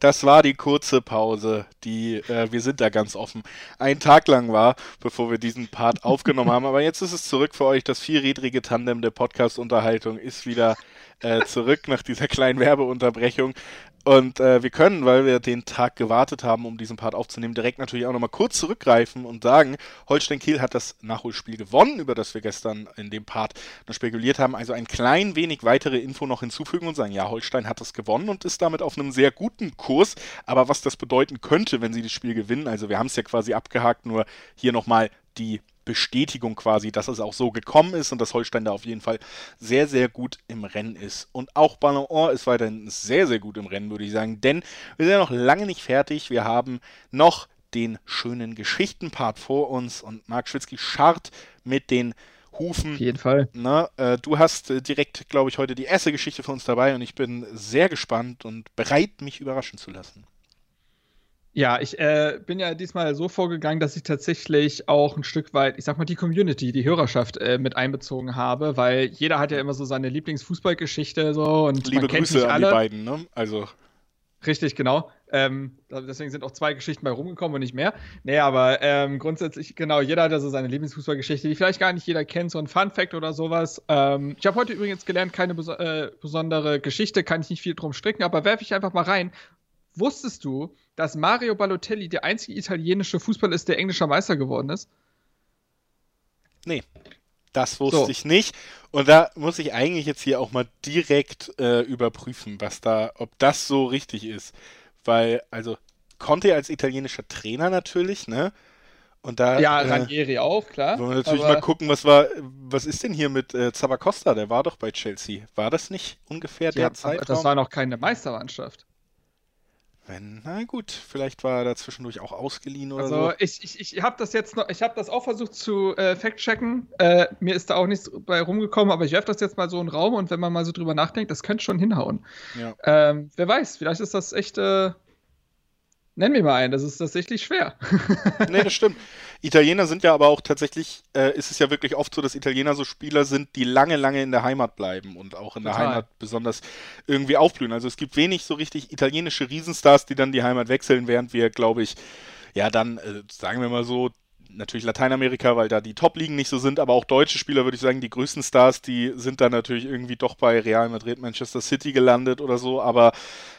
B: das war die kurze Pause, die äh, wir sind da ganz offen, einen Tag lang war, bevor wir diesen Part aufgenommen haben. Aber jetzt ist es zurück für euch. Das vierrädrige Tandem der Podcast-Unterhaltung ist wieder äh, zurück nach dieser kleinen Werbeunterbrechung. Und äh, wir können, weil wir den Tag gewartet haben, um diesen Part aufzunehmen, direkt natürlich auch nochmal kurz zurückgreifen und sagen, Holstein Kiel hat das Nachholspiel gewonnen, über das wir gestern in dem Part noch spekuliert haben. Also ein klein wenig weitere Info noch hinzufügen und sagen, ja, Holstein hat das gewonnen und ist damit auf einem sehr guten Kurs. Aber was das bedeuten könnte, wenn sie das Spiel gewinnen, also wir haben es ja quasi abgehakt, nur hier nochmal die Bestätigung quasi, dass es auch so gekommen ist und dass Holstein da auf jeden Fall sehr, sehr gut im Rennen ist. Und auch Ballon Or ist weiterhin sehr, sehr gut im Rennen, würde ich sagen, denn wir sind ja noch lange nicht fertig. Wir haben noch den schönen Geschichtenpart vor uns und Marc Schwitzky scharrt mit den Hufen.
C: Auf jeden Fall.
B: Na, äh, du hast äh, direkt, glaube ich, heute die erste Geschichte für uns dabei und ich bin sehr gespannt und bereit, mich überraschen zu lassen.
C: Ja, ich äh, bin ja diesmal so vorgegangen, dass ich tatsächlich auch ein Stück weit, ich sag mal, die Community, die Hörerschaft äh, mit einbezogen habe, weil jeder hat ja immer so seine Lieblingsfußballgeschichte so und
B: Liebe
C: man kennt
B: Grüße
C: alle.
B: an die beiden, ne? Also
C: Richtig, genau. Ähm, deswegen sind auch zwei Geschichten bei rumgekommen und nicht mehr. Nee, aber ähm, grundsätzlich, genau, jeder hat ja so seine Lieblingsfußballgeschichte, die vielleicht gar nicht jeder kennt, so ein Fun-Fact oder sowas. Ähm, ich habe heute übrigens gelernt, keine bes äh, besondere Geschichte, kann ich nicht viel drum stricken, aber werfe ich einfach mal rein. Wusstest du, dass Mario Balotelli der einzige italienische Fußballer ist, der englischer Meister geworden ist?
B: Nee. Das wusste so. ich nicht. Und da muss ich eigentlich jetzt hier auch mal direkt äh, überprüfen, was da, ob das so richtig ist. Weil, also, Conte als italienischer Trainer natürlich, ne? Und da.
C: Ja, äh, Ranieri auch, klar.
B: Wollen wir natürlich mal gucken, was war, was ist denn hier mit äh, Zabacosta? Der war doch bei Chelsea. War das nicht ungefähr ja, der Zeitraum?
C: Das war noch keine Meistermannschaft.
B: Wenn, na gut, vielleicht war er da zwischendurch auch ausgeliehen oder
C: also
B: so.
C: Also ich, ich, ich habe das jetzt noch, ich habe das auch versucht zu äh, fact-checken. Äh, mir ist da auch nichts bei rumgekommen, aber ich werfe das jetzt mal so in den Raum und wenn man mal so drüber nachdenkt, das könnte schon hinhauen. Ja. Ähm, wer weiß, vielleicht ist das echt äh, Nenn mir mal einen, das ist tatsächlich schwer.
B: nee, das stimmt. Italiener sind ja aber auch tatsächlich, äh, ist es ja wirklich oft so, dass Italiener so Spieler sind, die lange, lange in der Heimat bleiben und auch in Total. der Heimat besonders irgendwie aufblühen. Also es gibt wenig so richtig italienische Riesenstars, die dann die Heimat wechseln, während wir, glaube ich, ja dann, äh, sagen wir mal so, natürlich Lateinamerika, weil da die Top-Ligen nicht so sind, aber auch deutsche Spieler, würde ich sagen, die größten Stars, die sind dann natürlich irgendwie doch bei Real Madrid, Manchester City gelandet oder so. Aber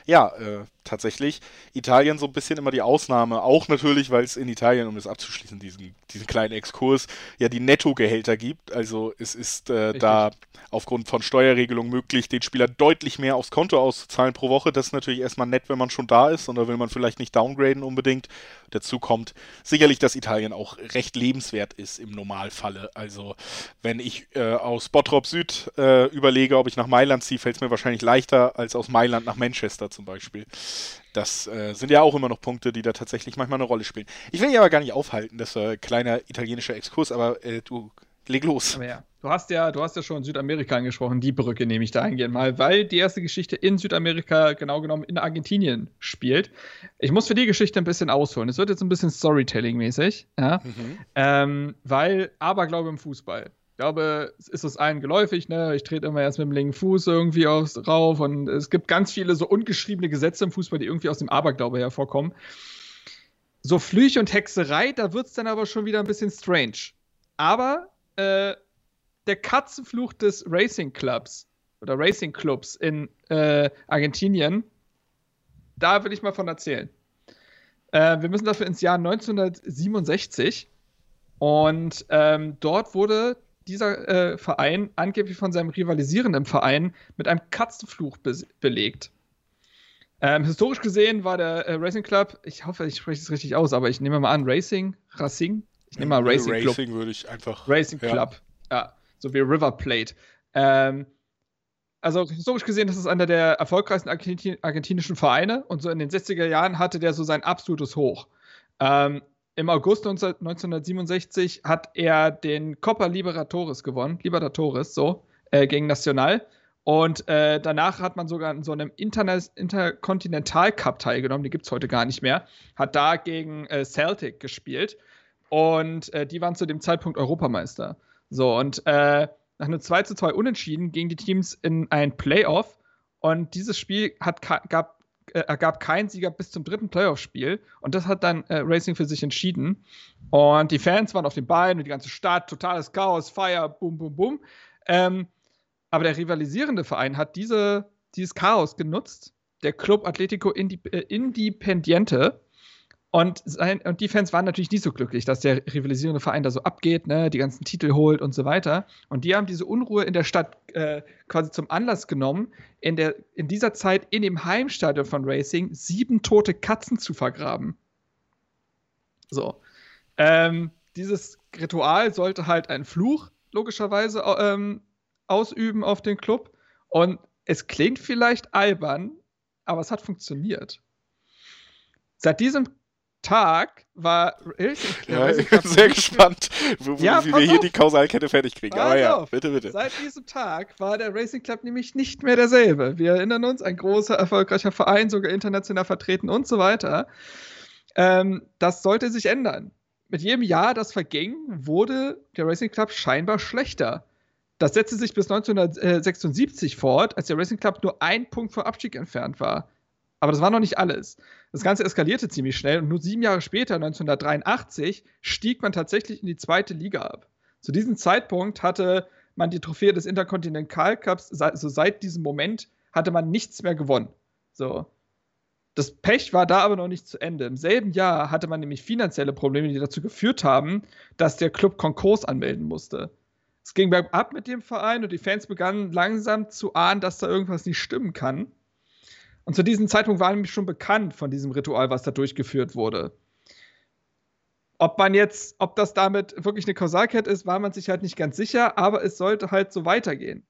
B: ja, äh, tatsächlich Italien so ein bisschen immer die Ausnahme. Auch natürlich, weil es in Italien, um das abzuschließen, diesen, diesen kleinen Exkurs, ja die Nettogehälter gibt. Also es ist äh, da aufgrund von Steuerregelungen möglich, den Spieler deutlich mehr aufs Konto auszuzahlen pro Woche. Das ist natürlich erstmal nett, wenn man schon da ist und da will man vielleicht nicht downgraden unbedingt. Dazu kommt sicherlich, dass Italien auch recht lebenswert ist im Normalfalle. Also wenn ich äh, aus Bottrop Süd äh, überlege, ob ich nach Mailand ziehe, fällt es mir wahrscheinlich leichter als aus Mailand nach Manchester zum Beispiel. Das äh, sind ja auch immer noch Punkte, die da tatsächlich manchmal eine Rolle spielen. Ich will dich aber gar nicht aufhalten, das war ein kleiner italienischer Exkurs, aber äh, du leg los.
C: Ja, du hast ja, du hast ja schon Südamerika angesprochen, die Brücke nehme ich da eingehen mal, weil die erste Geschichte in Südamerika, genau genommen in Argentinien, spielt. Ich muss für die Geschichte ein bisschen ausholen. Es wird jetzt ein bisschen Storytelling-mäßig, ja? Mhm. Ähm, weil Aberglaube im Fußball. Ich glaube, es ist uns allen geläufig, ne? Ich trete immer erst mit dem linken Fuß irgendwie aufs, rauf und es gibt ganz viele so ungeschriebene Gesetze im Fußball, die irgendwie aus dem Aberglaube hervorkommen. So Flüche und Hexerei, da wird es dann aber schon wieder ein bisschen strange. Aber äh, der Katzenfluch des Racing Clubs oder Racing Clubs in äh, Argentinien, da will ich mal von erzählen. Äh, wir müssen dafür ins Jahr 1967 und ähm, dort wurde dieser äh, Verein angeblich von seinem rivalisierenden Verein mit einem Katzenfluch be belegt. Ähm, historisch gesehen war der äh, Racing Club, ich hoffe, ich spreche es richtig aus, aber ich nehme mal an, Racing, Racing, ich nehme mal Racing,
B: Racing Club. würde ich einfach.
C: Racing ja. Club, ja, so wie River Plate. Ähm, also historisch gesehen, das ist einer der erfolgreichsten Argentin argentinischen Vereine und so in den 60er Jahren hatte der so sein absolutes Hoch. Ähm, im August 1967 hat er den Copa Libertadores gewonnen, Libertadores, so, äh, gegen Nacional. Und äh, danach hat man sogar in so einem Inter Cup teilgenommen, die gibt es heute gar nicht mehr. Hat da gegen äh, Celtic gespielt. Und äh, die waren zu dem Zeitpunkt Europameister. So, und äh, nach einem 2 zu 2 Unentschieden gingen die Teams in ein Playoff. Und dieses Spiel hat, gab äh, ergab kein Sieger bis zum dritten Playoff-Spiel. Und das hat dann äh, Racing für sich entschieden. Und die Fans waren auf den Beinen und die ganze Stadt, totales Chaos, Feier, boom, boom, boom. Ähm, aber der rivalisierende Verein hat diese, dieses Chaos genutzt. Der Club Atletico Indip äh, Independiente und, sein, und die Fans waren natürlich nicht so glücklich, dass der rivalisierende Verein da so abgeht, ne, die ganzen Titel holt und so weiter. Und die haben diese Unruhe in der Stadt äh, quasi zum Anlass genommen, in, der, in dieser Zeit in dem Heimstadion von Racing sieben tote Katzen zu vergraben. So. Ähm, dieses Ritual sollte halt einen Fluch logischerweise ähm, ausüben auf den Club. Und es klingt vielleicht albern, aber es hat funktioniert. Seit diesem Tag war
B: Club. Ja, ich bin sehr gespannt, wo, ja, wie wir hier auf. die Kausalkette fertig kriegen. Aber ja, auf. bitte, bitte.
C: Seit diesem Tag war der Racing Club nämlich nicht mehr derselbe. Wir erinnern uns, ein großer, erfolgreicher Verein, sogar international vertreten und so weiter. Ähm, das sollte sich ändern. Mit jedem Jahr, das verging, wurde der Racing Club scheinbar schlechter. Das setzte sich bis 1976 fort, als der Racing Club nur ein Punkt vor Abstieg entfernt war. Aber das war noch nicht alles. Das Ganze eskalierte ziemlich schnell und nur sieben Jahre später, 1983, stieg man tatsächlich in die zweite Liga ab. Zu diesem Zeitpunkt hatte man die Trophäe des Intercontinental Cups, also seit diesem Moment hatte man nichts mehr gewonnen. So. Das Pech war da aber noch nicht zu Ende. Im selben Jahr hatte man nämlich finanzielle Probleme, die dazu geführt haben, dass der Club Konkurs anmelden musste. Es ging bergab mit dem Verein und die Fans begannen langsam zu ahnen, dass da irgendwas nicht stimmen kann. Und zu diesem Zeitpunkt war nämlich schon bekannt von diesem Ritual, was da durchgeführt wurde. Ob man jetzt, ob das damit wirklich eine Kausalkette ist, war man sich halt nicht ganz sicher, aber es sollte halt so weitergehen.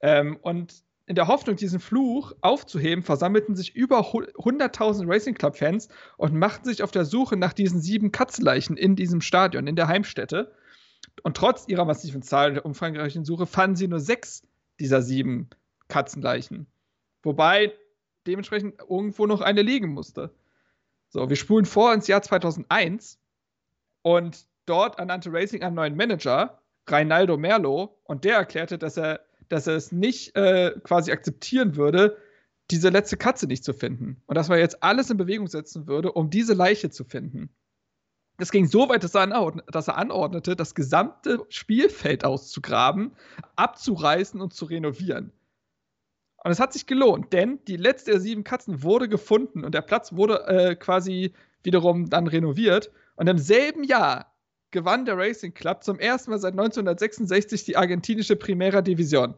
C: Ähm, und in der Hoffnung, diesen Fluch aufzuheben, versammelten sich über 100.000 Racing Club-Fans und machten sich auf der Suche nach diesen sieben Katzenleichen in diesem Stadion, in der Heimstätte. Und trotz ihrer massiven Zahl der umfangreichen Suche fanden sie nur sechs dieser sieben Katzenleichen. Wobei dementsprechend irgendwo noch eine liegen musste. So, wir spulen vor ins Jahr 2001 und dort ernannte Racing einen neuen Manager, Reinaldo Merlo, und der erklärte, dass er dass er es nicht äh, quasi akzeptieren würde, diese letzte Katze nicht zu finden. Und dass man jetzt alles in Bewegung setzen würde, um diese Leiche zu finden. Es ging so weit, dass er, dass er anordnete, das gesamte Spielfeld auszugraben, abzureißen und zu renovieren. Und es hat sich gelohnt, denn die letzte der sieben Katzen wurde gefunden und der Platz wurde äh, quasi wiederum dann renoviert. Und im selben Jahr gewann der Racing Club zum ersten Mal seit 1966 die argentinische Primera Division.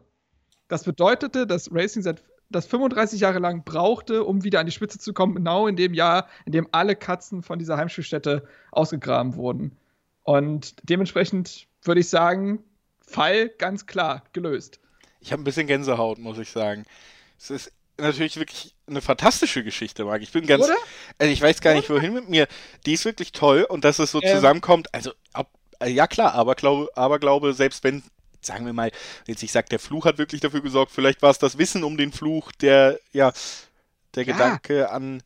C: Das bedeutete, dass Racing seit das 35 Jahre lang brauchte, um wieder an die Spitze zu kommen, genau in dem Jahr, in dem alle Katzen von dieser Heimspielstätte ausgegraben wurden. Und dementsprechend würde ich sagen, Fall ganz klar gelöst.
B: Ich habe ein bisschen Gänsehaut, muss ich sagen. Es ist natürlich wirklich eine fantastische Geschichte, Marc. Ich bin ganz, Oder? also ich weiß gar nicht, wohin mit mir. Die ist wirklich toll und dass es so ähm. zusammenkommt. Also, ob, äh, ja klar, aber glaube, aber glaube, selbst wenn, sagen wir mal, jetzt ich sag, der Fluch hat wirklich dafür gesorgt, vielleicht war es das Wissen um den Fluch, der, ja, der ja. Gedanke an,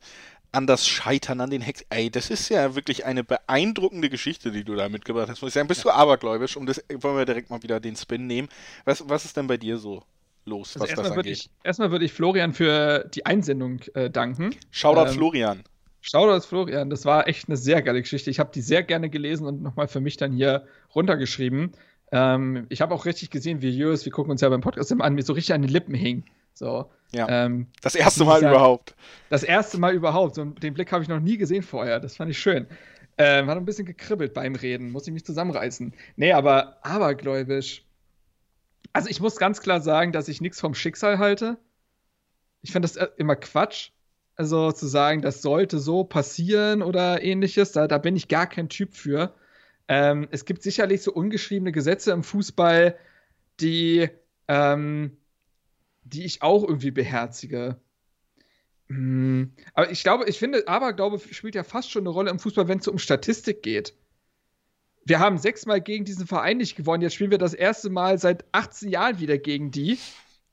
B: an das Scheitern, an den Hex. Ey, das ist ja wirklich eine beeindruckende Geschichte, die du da mitgebracht hast, muss ich sagen. Bist ja. du abergläubisch? Und das wollen wir direkt mal wieder den Spin nehmen. Was, was ist denn bei dir so? los, also was das angeht.
C: Ich, erstmal würde ich Florian für die Einsendung äh, danken.
B: Shoutout ähm, Florian.
C: Shoutout Florian, das war echt eine sehr geile Geschichte. Ich habe die sehr gerne gelesen und nochmal für mich dann hier runtergeschrieben. Ähm, ich habe auch richtig gesehen, wie Jürgen, wir gucken uns ja beim Podcast immer an, mir so richtig an den Lippen hing. So,
B: ja. Ähm, das erste Mal überhaupt.
C: Das erste Mal überhaupt. So, den Blick habe ich noch nie gesehen vorher. Das fand ich schön. Ähm, hat ein bisschen gekribbelt beim Reden, muss ich mich zusammenreißen. Nee, aber abergläubisch also ich muss ganz klar sagen, dass ich nichts vom Schicksal halte. Ich finde das äh, immer Quatsch. Also zu sagen, das sollte so passieren oder ähnliches, da, da bin ich gar kein Typ für. Ähm, es gibt sicherlich so ungeschriebene Gesetze im Fußball, die, ähm, die ich auch irgendwie beherzige. Hm. Aber ich glaube, ich finde, Aberglaube spielt ja fast schon eine Rolle im Fußball, wenn es um Statistik geht wir haben sechsmal gegen diesen Verein nicht gewonnen. Jetzt spielen wir das erste Mal seit 18 Jahren wieder gegen die.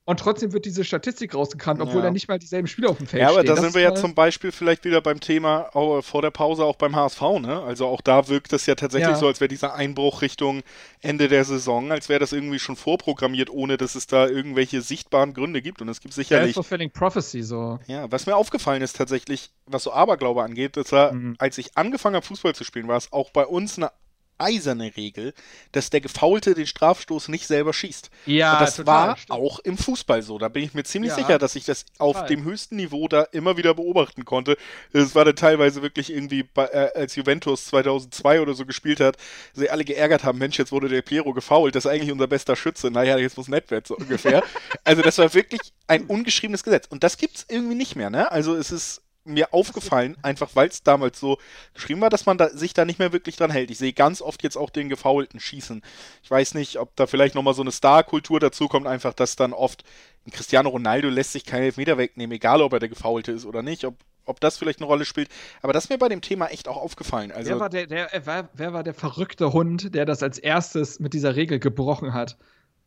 C: Und trotzdem wird diese Statistik rausgekramt, obwohl ja. da nicht mal dieselben Spieler auf dem Feld
B: stehen. Ja, aber
C: da
B: sind wir ja zum Beispiel vielleicht wieder beim Thema oh, vor der Pause auch beim HSV, ne? Also auch da wirkt es ja tatsächlich ja. so, als wäre dieser Einbruch Richtung Ende der Saison, als wäre das irgendwie schon vorprogrammiert, ohne dass es da irgendwelche sichtbaren Gründe gibt. Und es gibt sicherlich.
C: Self-fulfilling Prophecy, so.
B: Ja, was mir aufgefallen ist tatsächlich, was so Aberglaube angeht, dass er, mhm. als ich angefangen habe, Fußball zu spielen, war es auch bei uns eine eiserne Regel, dass der Gefaulte den Strafstoß nicht selber schießt. Ja, und das total, war stimmt. auch im Fußball so. Da bin ich mir ziemlich ja, sicher, dass ich das auf total. dem höchsten Niveau da immer wieder beobachten konnte. Es war dann teilweise wirklich irgendwie, bei, äh, als Juventus 2002 oder so gespielt hat, sie alle geärgert haben, Mensch, jetzt wurde der Piero gefault, das ist eigentlich unser bester Schütze. Naja, jetzt muss nett werden, so ungefähr. also das war wirklich ein ungeschriebenes Gesetz. Und das gibt es irgendwie nicht mehr, ne? Also es ist mir aufgefallen, einfach weil es damals so geschrieben war, dass man da, sich da nicht mehr wirklich dran hält. Ich sehe ganz oft jetzt auch den Gefaulten schießen. Ich weiß nicht, ob da vielleicht nochmal so eine Star-Kultur dazu kommt, einfach, dass dann oft ein Cristiano Ronaldo lässt sich keinen Elfmeter wegnehmen, egal ob er der Gefaulte ist oder nicht, ob, ob das vielleicht eine Rolle spielt. Aber das ist mir bei dem Thema echt auch aufgefallen. Also,
C: wer, war der, der, wer, wer war der verrückte Hund, der das als erstes mit dieser Regel gebrochen hat?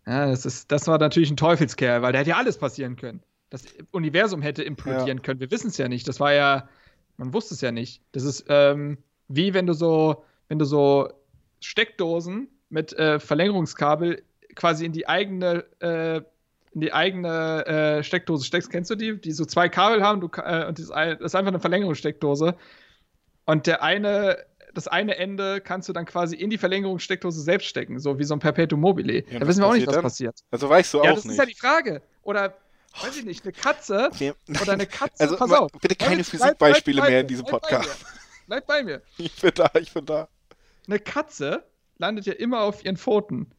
C: Ja, das, ist, das war natürlich ein Teufelskerl, weil der hätte ja alles passieren können das Universum hätte implodieren ja. können. Wir wissen es ja nicht. Das war ja, man wusste es ja nicht. Das ist ähm, wie wenn du so, wenn du so Steckdosen mit äh, Verlängerungskabel quasi in die eigene, äh, in die eigene äh, Steckdose steckst. Kennst du die? Die so zwei Kabel haben du, äh, und das ist einfach eine Verlängerungssteckdose. Und der eine, das eine Ende kannst du dann quasi in die Verlängerungssteckdose selbst stecken, so wie so ein Perpetuum mobile.
B: Ja,
C: da wissen wir auch nicht, was
B: dann?
C: passiert.
B: Also weißt du
C: Ja,
B: auch
C: das
B: nicht.
C: ist ja die Frage. Oder, weiß ich nicht, eine Katze
B: Nee,
C: oder eine Katze.
B: Also
C: pass auf.
B: bitte keine
C: Bleib-
B: Physikbeispiele
C: bleib
B: mehr
C: bei
B: in diesem
C: bei
B: Podcast.
C: mir. Bleib bei mir.
B: Ich bin da, ich bin da.
C: Eine Katze landet ja immer auf ihren Pfoten.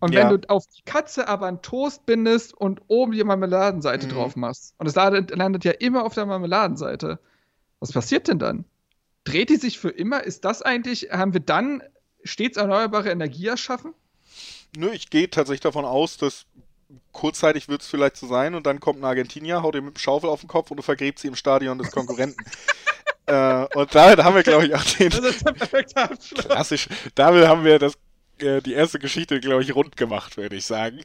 C: Und
B: Ja.
C: wenn du auf die Katze aber einen Toast bindest und oben die Marmeladenseite
B: Mhm.
C: drauf machst, und es landet, landet ja immer auf der Marmeladenseite, was passiert denn dann? Dreht die sich für immer? Ist das eigentlich, haben wir dann stets erneuerbare Energie erschaffen?
B: Nö, ich gehe tatsächlich davon aus, dass kurzzeitig wird es vielleicht so sein und dann kommt ein Argentinier, haut ihr mit dem Schaufel auf den Kopf und du vergräbst sie im Stadion des Konkurrenten. äh, und damit haben wir, glaube ich, auch den
C: Das ist der perfekte Abschluss.
B: klassisch. Damit haben wir das, äh, die erste Geschichte, glaube ich, rund gemacht, würde ich sagen.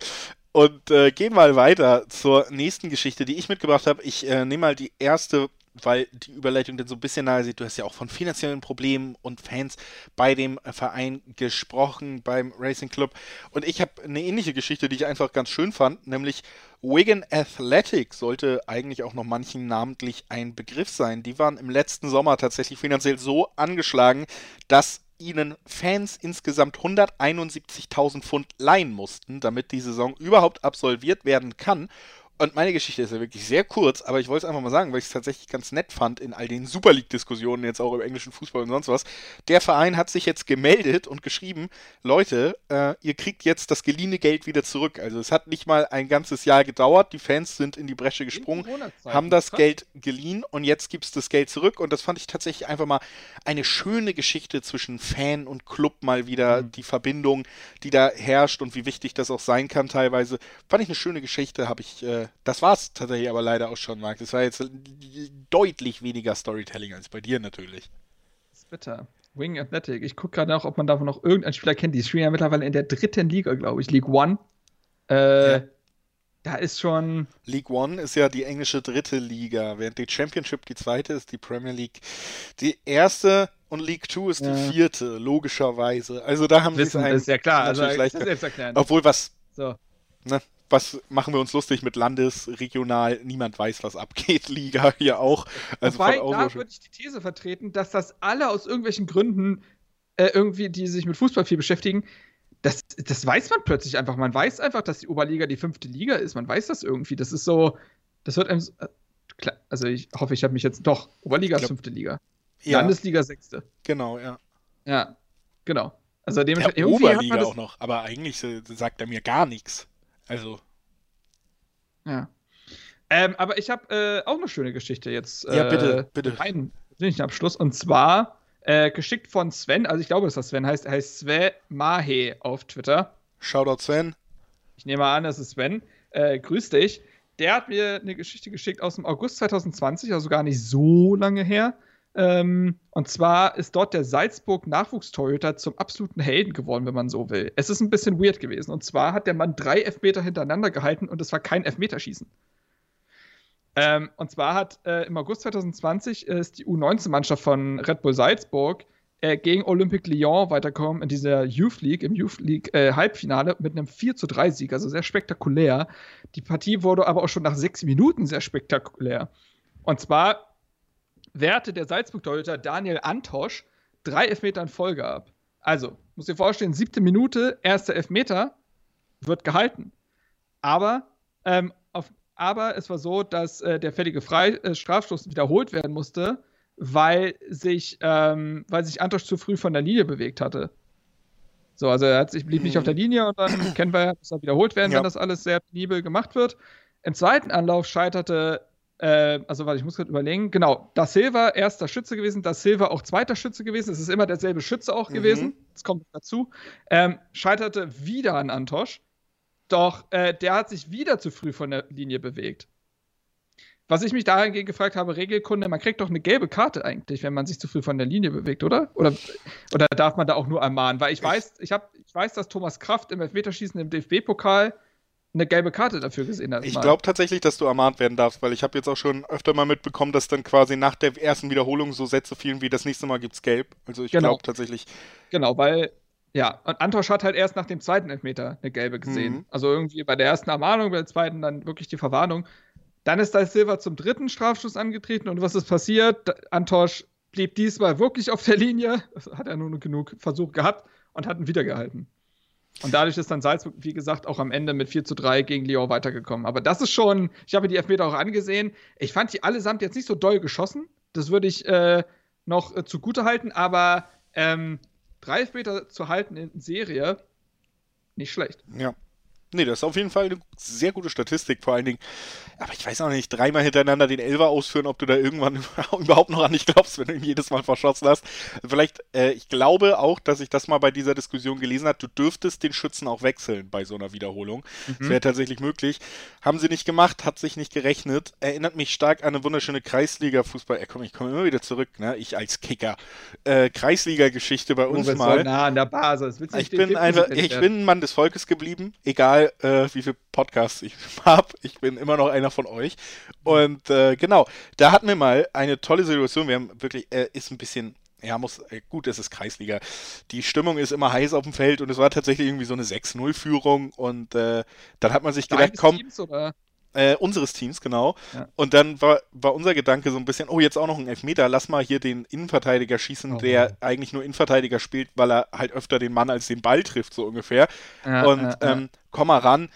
B: Und äh, gehen mal weiter zur nächsten Geschichte, die ich mitgebracht habe. Ich äh, nehme mal die erste, weil die Überleitung dann so ein bisschen nahe sieht. Du hast ja auch von finanziellen Problemen und Fans bei dem Verein gesprochen, beim Racing Club. Und ich habe eine ähnliche Geschichte, die ich einfach ganz schön fand, nämlich Wigan Athletic sollte eigentlich auch noch manchen namentlich ein Begriff sein. Die waren im letzten Sommer tatsächlich finanziell so angeschlagen, dass ihnen Fans insgesamt 171.000 Pfund leihen mussten, damit die Saison überhaupt absolviert werden kann. Und meine Geschichte ist ja wirklich sehr kurz, aber ich wollte es einfach mal sagen, weil ich es tatsächlich ganz nett fand in all den Super League-Diskussionen, jetzt auch im englischen Fußball und sonst was. Der Verein hat sich jetzt gemeldet und geschrieben, Leute, äh, ihr kriegt jetzt das geliehene Geld wieder zurück. Also es hat nicht mal ein ganzes Jahr gedauert, die Fans sind in die Bresche gesprungen, haben das. Geld geliehen und jetzt gibt es das Geld zurück. Und das fand ich tatsächlich einfach mal eine schöne Geschichte zwischen Fan und Club mal wieder,
C: Mhm.
B: die Verbindung, die da herrscht und wie wichtig das auch sein kann teilweise. Fand ich eine schöne Geschichte, habe ich, äh, das war es tatsächlich aber leider auch schon, Marc. Das war jetzt deutlich weniger Storytelling als bei dir natürlich.
C: Das ist bitter. Wing Athletic. Ich gucke gerade nach, ob man davon noch irgendeinen Spieler kennt. Die spielen ja mittlerweile in der dritten Liga, glaube ich. League One. Äh,
B: Ja.
C: Da ist schon.
B: League One ist ja die englische dritte Liga, während die Championship die zweite ist, die Premier League die erste und League Two ist
C: Ja.
B: die vierte, logischerweise. Also da haben sie es
C: Wissen ist ja klar. Also, das ist.
B: Obwohl, was,
C: So.
B: ne, was machen wir uns lustig mit Landes, regional, niemand weiß, was abgeht, Liga hier auch. Also
C: Wobei,
B: von
C: da würde ich die These vertreten, dass das alle aus irgendwelchen Gründen äh, irgendwie, die sich mit Fußball viel beschäftigen, das, das weiß man plötzlich einfach. Man weiß einfach, dass die Oberliga die fünfte Liga ist. Man weiß das irgendwie. Das ist so, das wird einem. so- Äh, klar, also ich hoffe, ich habe mich jetzt doch. Oberliga ist fünfte Liga.
B: ja,
C: Landesliga sechste.
B: genau, ja.
C: Ja, genau. Also
B: Ja,
C: dementsprechend man
B: Oberliga
C: das,
B: auch noch, aber eigentlich äh, sagt er mir gar nichts. Also,
C: Ja. Ähm, aber ich habe äh, auch eine schöne Geschichte jetzt.
B: Ja,
C: äh,
B: bitte, bitte.
C: Einen persönlichen Abschluss. Und zwar äh, geschickt von Sven, also ich glaube, dass das Sven heißt, heißt Sven Mahe auf Twitter.
B: Shoutout Sven.
C: Ich nehme an, das ist Sven. Äh, grüß dich. Der hat mir eine Geschichte geschickt aus dem August 2020, also gar nicht so lange her. Ähm, und zwar ist dort der Salzburg Nachwuchstorhüter zum absoluten Helden geworden, wenn man so will. Es ist ein bisschen weird gewesen. Und zwar hat der Mann drei Elfmeter hintereinander gehalten und es war kein Elfmeterschießen. Ähm, und zwar hat äh, im August 2020 äh, ist die U19-Mannschaft von Red Bull Salzburg äh, gegen Olympique Lyon weitergekommen in dieser Youth League, im Youth League äh, Halbfinale mit einem 4 zu 3 Sieg, also sehr spektakulär. Die Partie wurde aber auch schon nach sechs Minuten sehr spektakulär. Und zwar wehrte der Salzburg-Torhüter Daniel Antosch drei Elfmeter in Folge ab. Also, muss dir vorstellen, siebte Minute, erster Elfmeter, wird gehalten. Aber, ähm, auf, aber es war so, dass äh, der fällige Frei äh, Strafstoß wiederholt werden musste, weil sich, ähm, weil sich Antosch zu früh von der Linie bewegt hatte. So, also er hat sich, blieb nicht auf der Linie und dann kennen wir, muss er wiederholt werden,
B: Ja.
C: wenn das alles sehr penibel gemacht wird. Im zweiten Anlauf scheiterte, äh, also warte, ich muss gerade überlegen, genau, Da Silva erster Schütze gewesen, Da Silva auch zweiter Schütze gewesen, es ist immer derselbe Schütze auch
B: Mhm.
C: gewesen, das kommt dazu, ähm, scheiterte wieder an Antosch, doch äh, der hat sich wieder zu früh von der Linie bewegt. Was ich mich dahingehend gefragt habe, Regelkunde, man kriegt doch eine gelbe Karte eigentlich, wenn man sich zu früh von der Linie bewegt, oder? Oder, oder darf man da auch nur ermahnen? Weil ich weiß, ich, hab, ich weiß, dass Thomas Kraft im Elfmeterschießen im DFB-Pokal eine gelbe Karte dafür gesehen hat.
B: Ich glaube tatsächlich, dass du ermahnt werden darfst, weil ich habe jetzt auch schon öfter mal mitbekommen, dass dann quasi nach der ersten Wiederholung so Sätze fielen wie das nächste Mal gibt's gelb. Also ich
C: Genau.
B: glaube tatsächlich,
C: Genau, weil Ja, und Antosch hat halt erst nach dem zweiten Elfmeter eine gelbe gesehen.
B: Mhm.
C: Also irgendwie bei der ersten Ermahnung, bei der zweiten dann wirklich die Verwarnung. Dann ist da Silva zum dritten Strafstoß angetreten und was ist passiert? Antosch blieb diesmal wirklich auf der Linie. Das hat er nur genug Versuch gehabt und hat ihn wieder gehalten. Und dadurch ist dann Salzburg, wie gesagt, auch am Ende mit 4 zu 3 gegen Lyon weitergekommen. Aber das ist schon, ich habe die Elfmeter auch angesehen. Ich fand die allesamt jetzt nicht so doll geschossen. Das würde ich äh, noch äh, zugute halten, aber ähm, drei Elfmeter zu halten in Serie, nicht schlecht.
B: Ja. Nee, das ist auf jeden Fall eine sehr gute Statistik, vor allen Dingen. Aber ich weiß auch nicht, dreimal hintereinander den Elfer ausführen, ob du da irgendwann überhaupt noch an dich glaubst, wenn du ihn jedes Mal verschossen hast. Vielleicht, äh, ich glaube auch, dass ich das mal bei dieser Diskussion gelesen habe, du dürftest den Schützen auch wechseln bei so einer Wiederholung. Das wäre tatsächlich möglich. Haben sie nicht gemacht, hat sich nicht gerechnet. Erinnert mich stark an eine wunderschöne Kreisliga-Fußball. Äh, komm, ich komme immer wieder zurück, ne? Ich als Kicker. Äh, Kreisliga-Geschichte bei uns mal.
C: so nah an der Basis.
B: Ich bin einfach, ich bin ein Mann des Volkes geblieben, egal äh, wie viele Podcasts ich habe. Ich bin immer noch einer von euch. Und äh, genau, da hatten wir mal eine tolle Situation. Wir haben wirklich, äh, ist ein bisschen, ja, muss, äh, gut, es ist Kreisliga. Die Stimmung ist immer heiß auf dem Feld und es war tatsächlich irgendwie so eine 6-0-Führung. Und äh, dann hat man sich gedacht, komm,
C: Teams, oder?
B: Äh, unseres Teams, genau.
C: Ja.
B: Und dann war, war unser Gedanke so ein bisschen, oh, jetzt auch noch ein Elfmeter, lass mal hier den Innenverteidiger schießen,
C: Oh.
B: der eigentlich nur Innenverteidiger spielt, weil er halt öfter den Mann als den Ball trifft, so ungefähr.
C: Ja,
B: und
C: ja, ja.
B: ähm, komm mal ran,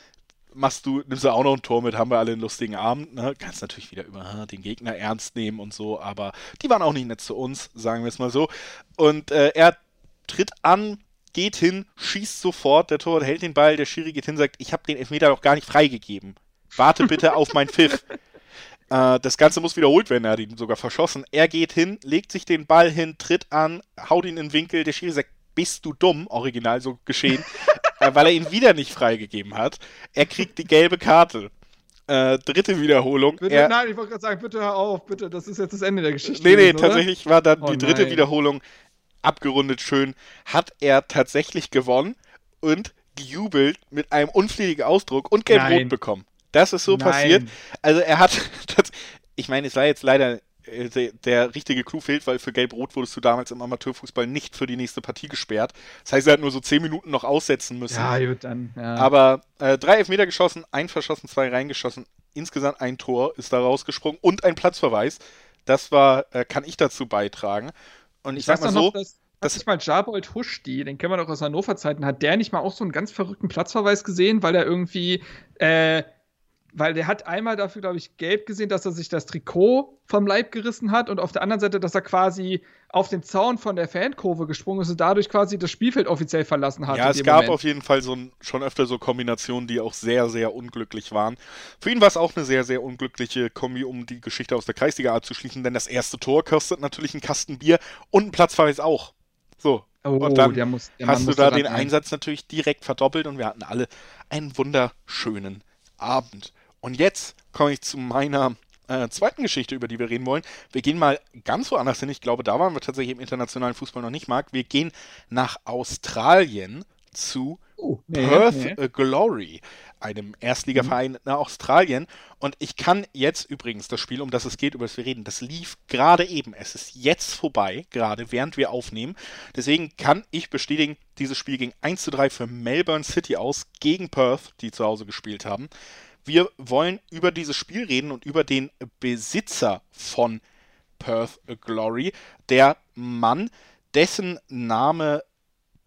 B: machst du, nimmst du auch noch ein Tor mit, haben wir alle einen lustigen Abend, ne? Kannst natürlich wieder über ah, den Gegner ernst nehmen und so, aber die waren auch nicht nett zu uns, sagen wir es mal so. Und äh, er tritt an, geht hin, schießt sofort, der Torwart hält den Ball, der Schiri geht hin, sagt, ich habe den Elfmeter doch gar nicht freigegeben. Warte bitte auf mein Pfiff. Äh, das Ganze muss wiederholt werden, er hat ihn sogar verschossen. Er geht hin, legt sich den Ball hin, tritt an, haut ihn in den Winkel, der Schiri sagt, bist du dumm, original so geschehen, äh, weil er ihn wieder nicht freigegeben hat. Er kriegt die gelbe Karte. Äh, dritte Wiederholung.
C: Bitte,
B: er,
C: nein, ich wollte gerade sagen, bitte hör auf, bitte, das ist jetzt das Ende der Geschichte.
B: Nee, nee,
C: oder?
B: tatsächlich war dann
C: Oh
B: die dritte
C: nein.
B: Wiederholung abgerundet schön. Hat er tatsächlich gewonnen und gejubelt mit einem unflätigen Ausdruck und gelb-rot bekommen. Das ist so
C: Nein.
B: passiert. Also er hat, tats- ich meine, es war jetzt leider äh, der, der richtige Clou fehlt, weil für Gelb-Rot wurdest du damals im Amateurfußball nicht für die nächste Partie gesperrt. Das heißt, er hat nur so 10 Minuten noch aussetzen müssen.
C: Ja, gut, dann. Ja.
B: Aber äh, drei Elfmeter geschossen, ein verschossen, zwei reingeschossen. Insgesamt ein Tor ist da rausgesprungen und ein Platzverweis. Das war, äh, kann ich dazu beitragen. Und ich,
C: Ich
B: sag mal so,
C: noch, dass,
B: das-
C: ich mal Jabold Huschti, den kennen wir doch aus Hannover-Zeiten, hat der nicht mal auch so einen ganz verrückten Platzverweis gesehen, weil er irgendwie, äh, weil der hat einmal dafür, glaube ich, gelb gesehen, dass er sich das Trikot vom Leib gerissen hat und auf der anderen Seite, dass er quasi auf den Zaun von der Fankurve gesprungen ist und dadurch quasi das Spielfeld offiziell verlassen hat.
B: ja, es gab
C: Moment.
B: auf jeden Fall so ein, schon öfter so Kombinationen, die auch sehr, sehr unglücklich waren. Für ihn war es auch eine sehr, sehr unglückliche Kombi, um die Geschichte aus der Kreisliga abzuschließen, denn das erste Tor kostet natürlich einen Kasten Bier und ein Platzverweis auch. So,
C: Oh,
B: und dann
C: der muss, der
B: hast du da den
C: ja.
B: Einsatz natürlich direkt verdoppelt und wir hatten alle einen wunderschönen Abend. Und jetzt komme ich zu meiner äh, zweiten Geschichte, über die wir reden wollen. Wir gehen mal ganz woanders hin. Ich glaube, da waren wir tatsächlich im internationalen Fußball noch nicht, Marc. Wir gehen nach Australien zu
C: Oh, nee,
B: Perth
C: nee.
B: Glory, einem Erstligaverein in Australien. Und ich kann jetzt übrigens das Spiel, um das es geht, über das wir reden, das lief gerade eben. Es ist jetzt vorbei, gerade während wir aufnehmen. Deswegen kann ich bestätigen, dieses Spiel ging 1 zu 3 für Melbourne City aus gegen Perth, die zu Hause gespielt haben. Wir wollen über dieses Spiel reden und über den Besitzer von Perth Glory, der Mann, dessen Name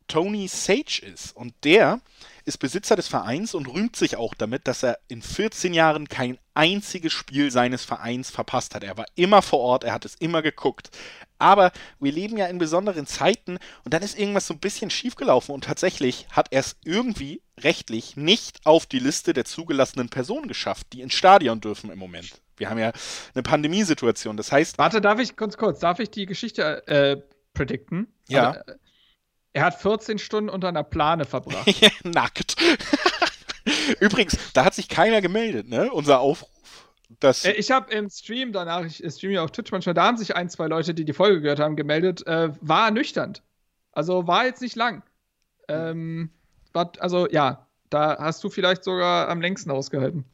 B: Tony Sage ist. Und der ist Besitzer des Vereins und rühmt sich auch damit, dass er in 14 Jahren kein einziges Spiel seines Vereins verpasst hat. Er war immer vor Ort, er hat es immer geguckt. Aber wir leben ja in besonderen Zeiten und dann ist irgendwas so ein bisschen schiefgelaufen und tatsächlich hat er es irgendwie rechtlich nicht auf die Liste der zugelassenen Personen geschafft, die ins Stadion dürfen im Moment. Wir haben ja eine Pandemiesituation. Das heißt,
C: Warte, darf ich ganz kurz, darf ich die Geschichte äh, predikten?
B: Ja.
C: Also, äh, er hat 14 Stunden unter einer Plane verbracht.
B: nackt. Übrigens, da hat sich keiner gemeldet, ne? Unser Aufruf. Das,
C: Äh, ich habe im Stream danach, ich streame ja auf Twitch manchmal, da haben sich ein, zwei Leute, die die Folge gehört haben, gemeldet. Äh, war ernüchternd. Also war jetzt nicht lang. Ähm, war, also ja, da hast du vielleicht sogar am längsten ausgehalten.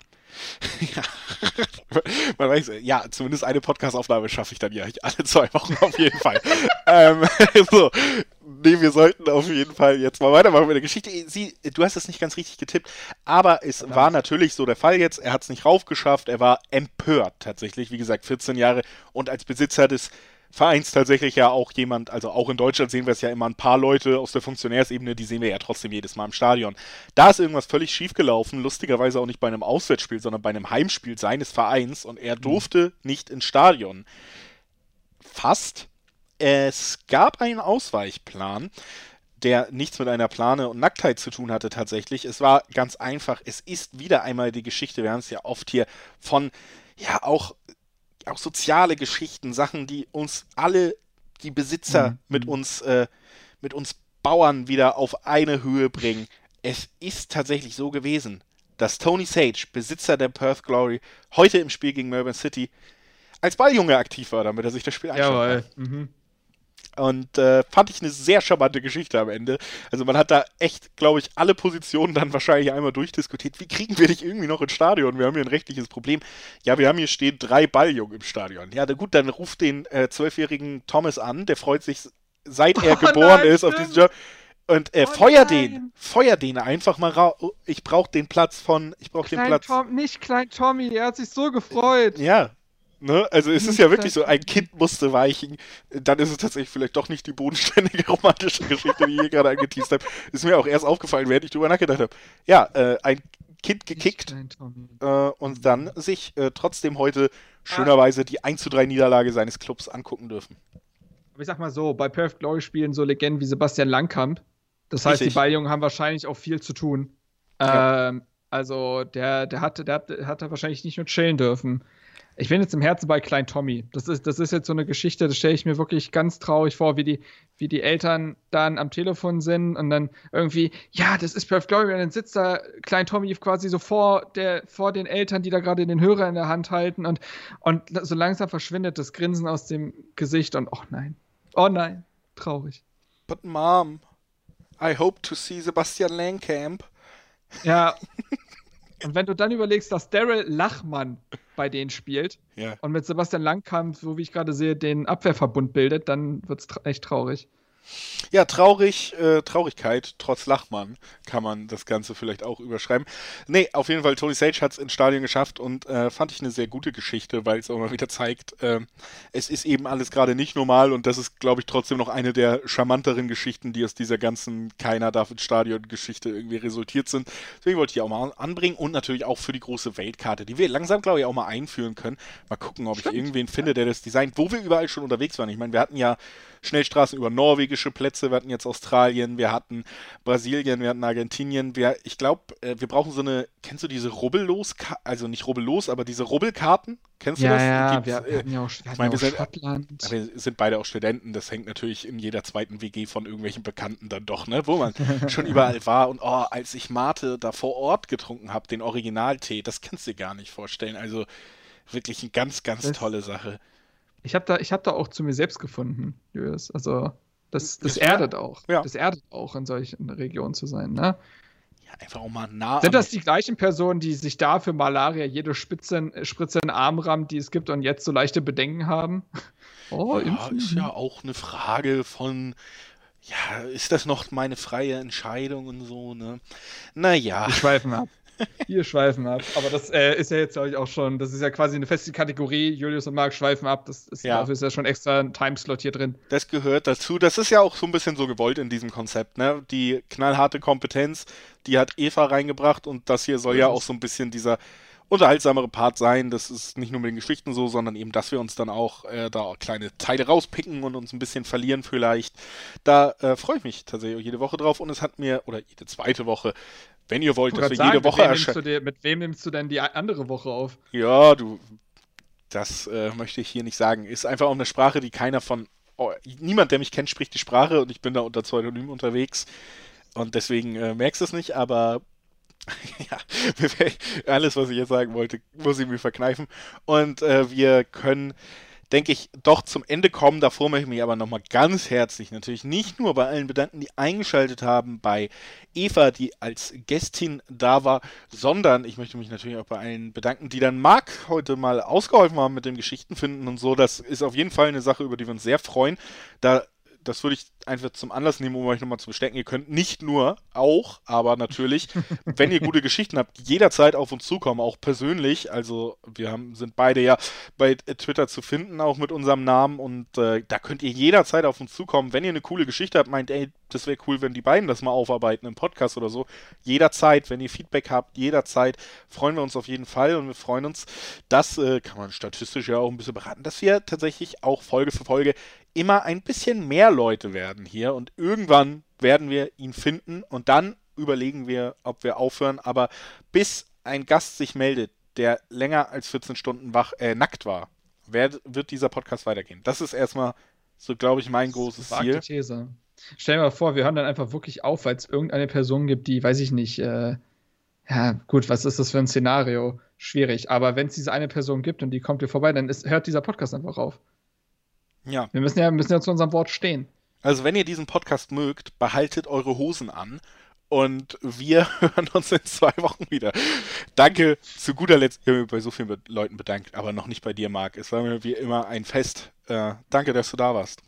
B: ja. Man weiß, ja, zumindest eine Podcast-Aufnahme schaffe ich dann ja alle zwei Wochen auf jeden Fall. ähm, so, nee, wir sollten auf jeden Fall jetzt mal weitermachen mit der Geschichte. Sie, du hast es nicht ganz richtig getippt, aber es Verdammt. war natürlich so der Fall jetzt. Er hat es nicht raufgeschafft, er war empört tatsächlich, wie gesagt, 14 Jahre und als Besitzer des Vereins tatsächlich ja auch jemand, also auch in Deutschland sehen wir es ja immer ein paar Leute aus der Funktionärsebene, die sehen wir ja trotzdem jedes Mal im Stadion. Da ist irgendwas völlig schief gelaufen, lustigerweise auch nicht bei einem Auswärtsspiel, sondern bei einem Heimspiel seines Vereins und er mhm. durfte nicht ins Stadion. Fast. Es gab einen Ausweichplan der nichts mit einer Plane und Nacktheit zu tun hatte tatsächlich. Es war ganz einfach. Es ist wieder einmal die Geschichte, wir haben es ja oft hier von, ja, auch auch soziale Geschichten, Sachen, die uns alle, die Besitzer mhm. mit uns, äh, mit uns Bauern wieder auf eine Höhe bringen. Es ist tatsächlich so gewesen, dass Tony Sage, Besitzer der Perth Glory, heute im Spiel gegen Melbourne City als Balljunge aktiv war, damit er sich das Spiel anschaut. Jawohl. Mhm. Und äh, fand ich eine sehr charmante Geschichte am Ende. Also man hat da echt, glaube ich, alle Positionen dann wahrscheinlich einmal durchdiskutiert. Wie kriegen wir dich irgendwie noch ins Stadion? Wir haben hier ein rechtliches Problem. Ja, wir haben hier stehen drei Balljungen im Stadion. Ja, na gut, dann ruft den äh, zwölfjährigen äh, Thomas an. Der freut sich, seit er oh, geboren nein, ist, auf diesen Job. Und äh, oh, feuer nein. den, feuer den einfach mal raus. Ich brauche den Platz von, ich brauche den Platz.
C: Tom, nicht Klein Tommy, er hat sich so gefreut.
B: Ja, Ne? Also es ist ja wirklich so, ein Kind musste weichen. Dann ist es tatsächlich vielleicht doch nicht die bodenständige romantische Geschichte, die ich hier gerade angeteased habe. Ist mir auch erst aufgefallen, während ich drüber nachgedacht habe. Ja, äh, ein Kind gekickt äh, und dann sich äh, trotzdem heute schönerweise die 1 zu 3 Niederlage seines Clubs angucken dürfen.
C: Aber ich sag mal so, bei Perth Glory spielen so Legenden wie Sebastian Langkamp. Das heißt, Richtig. die Balljungen haben wahrscheinlich auch viel zu tun. Ja. Ähm, also der, der, hat, der, der hat da wahrscheinlich nicht nur chillen dürfen. Ich bin jetzt im Herzen bei Klein Tommy. Das ist, das ist jetzt so eine Geschichte, das stelle ich mir wirklich ganz traurig vor, wie die, wie die Eltern dann am Telefon sind und dann irgendwie, ja, das ist Perth Glory, und dann sitzt da Klein Tommy quasi so vor, der, vor den Eltern, die da gerade den Hörer in der Hand halten und, und so langsam verschwindet das Grinsen aus dem Gesicht und, oh nein, oh nein, traurig.
B: But Mom, I hope to see Sebastian Langkamp.
C: Ja, Und wenn du dann überlegst, dass Daryl Lachmann bei denen spielt ja. und mit Sebastian Langkamp, so wie ich gerade sehe, den Abwehrverbund bildet, dann wird es echt traurig.
B: Ja, traurig, äh, Traurigkeit, trotz Lachmann, kann man das Ganze vielleicht auch überschreiben. Nee, auf jeden Fall, Tony Sage hat es ins Stadion geschafft und äh, fand ich eine sehr gute Geschichte, weil es auch mal wieder zeigt, äh, es ist eben alles gerade nicht normal und das ist, glaube ich, trotzdem noch eine der charmanteren Geschichten, die aus dieser ganzen Keiner darf ins Stadion-Geschichte irgendwie resultiert sind. Deswegen wollte ich die auch mal anbringen und natürlich auch für die große Weltkarte, die wir langsam, glaube ich, auch mal einführen können. Mal gucken, ob Stimmt. ich irgendwen finde, der das designt, wo wir überall schon unterwegs waren. Ich meine, wir hatten ja Schnellstraßen über norwegische Plätze. Wir hatten jetzt Australien, wir hatten Brasilien, wir hatten Argentinien. Wir, ich glaube, äh, wir brauchen so eine, kennst du diese Rubbellos, also nicht Rubbellos, aber diese Rubbelkarten? Kennst du
C: ja,
B: das?
C: Ja, Gibt's, wir, wir hatten ja auch, wir
B: ich meine, wir sind, Schottland. Wir sind beide auch Studenten, das hängt natürlich in jeder zweiten WG von irgendwelchen Bekannten dann doch, ne? Wo man schon überall war. Und oh, als ich Mate da vor Ort getrunken habe, den Originaltee, das kannst du dir gar nicht vorstellen. Also wirklich eine ganz, ganz das, tolle Sache.
C: Ich habe da, hab da auch zu mir selbst gefunden, Julius. Also, das, das erdet auch. Ja. Das erdet auch, in solchen Regionen zu sein, ne?
B: Ja, einfach auch mal nah.
C: Sind das die gleichen Personen, die sich da für Malaria jede Spitze, Spritze in den Arm rammen, die es gibt und jetzt so leichte Bedenken haben?
B: Oh, ja, ist ja auch eine Frage von, ja, ist das noch meine freie Entscheidung und so, ne? Naja.
C: Wir schweifen ab. Wir schweifen ab. Aber das äh, ist ja jetzt, glaube ich, auch schon, das ist ja quasi eine feste Kategorie. Julius und Marc schweifen ab. Das ist, ja. Dafür ist ja schon extra ein Timeslot hier drin.
B: Das gehört dazu. Das ist ja auch so ein bisschen so gewollt in diesem Konzept. Ne? Die knallharte Kompetenz, die hat Eva reingebracht und das hier soll ja auch so ein bisschen dieser unterhaltsamere Part sein. Das ist nicht nur mit den Geschichten so, sondern eben, dass wir uns dann auch äh, da kleine Teile rauspicken und uns ein bisschen verlieren vielleicht. Da äh, freue ich mich tatsächlich jede Woche drauf und es hat mir, oder jede zweite Woche, wenn ihr wollt, dass wir sagen, jede Woche
C: erscheinen. Mit wem nimmst du denn die andere Woche auf?
B: Ja, du, das äh, möchte ich hier nicht sagen. Ist einfach auch eine Sprache, die keiner von, oh, niemand, der mich kennt, spricht die Sprache und ich bin da unter Pseudonym unterwegs. Und deswegen äh, merkst du es nicht, aber ja, alles, was ich jetzt sagen wollte, muss ich mir verkneifen. Und äh, wir können denke ich, doch zum Ende kommen. Davor möchte ich mich aber nochmal ganz herzlich natürlich nicht nur bei allen bedanken, die eingeschaltet haben, bei Eva, die als Gästin da war, sondern ich möchte mich natürlich auch bei allen bedanken, die dann Marc heute mal ausgeholfen haben mit dem Geschichtenfinden und so. Das ist auf jeden Fall eine Sache, über die wir uns sehr freuen. Da das würde ich einfach zum Anlass nehmen, um euch nochmal zu bestecken. Ihr könnt nicht nur, auch, aber natürlich, wenn ihr gute Geschichten habt, jederzeit auf uns zukommen, auch persönlich. Also wir haben, sind beide ja bei Twitter zu finden, auch mit unserem Namen. Und äh, da könnt ihr jederzeit auf uns zukommen. Wenn ihr eine coole Geschichte habt, meint, ey, das wäre cool, wenn die beiden das mal aufarbeiten im Podcast oder so. Jederzeit, wenn ihr Feedback habt, jederzeit freuen wir uns auf jeden Fall und wir freuen uns, das äh, kann man statistisch ja auch ein bisschen beraten, dass wir tatsächlich auch Folge für Folge immer ein bisschen mehr Leute werden hier und irgendwann werden wir ihn finden und dann überlegen wir, ob wir aufhören. Aber bis ein Gast sich meldet, der länger als 14 Stunden wach, äh, nackt war, wird, wird dieser Podcast weitergehen. Das ist erstmal so, glaube ich, mein großes Ziel.
C: These. Stell dir mal vor, wir hören dann einfach wirklich auf, weil es irgendeine Person gibt, die, weiß ich nicht, äh, ja, gut, was ist das für ein Szenario? Schwierig. Aber wenn es diese eine Person gibt und die kommt hier vorbei, dann ist, hört dieser Podcast einfach auf.
B: Ja.
C: Wir müssen ja, müssen ja zu unserem Wort stehen.
B: Also, wenn ihr diesen Podcast mögt, behaltet eure Hosen an. Und wir hören uns in zwei Wochen wieder. Danke. Zu guter Letzt, ich habe mich bei so vielen Leuten bedankt, aber noch nicht bei dir, Marc. Es war mir wie immer ein Fest. Äh, danke, dass du da warst.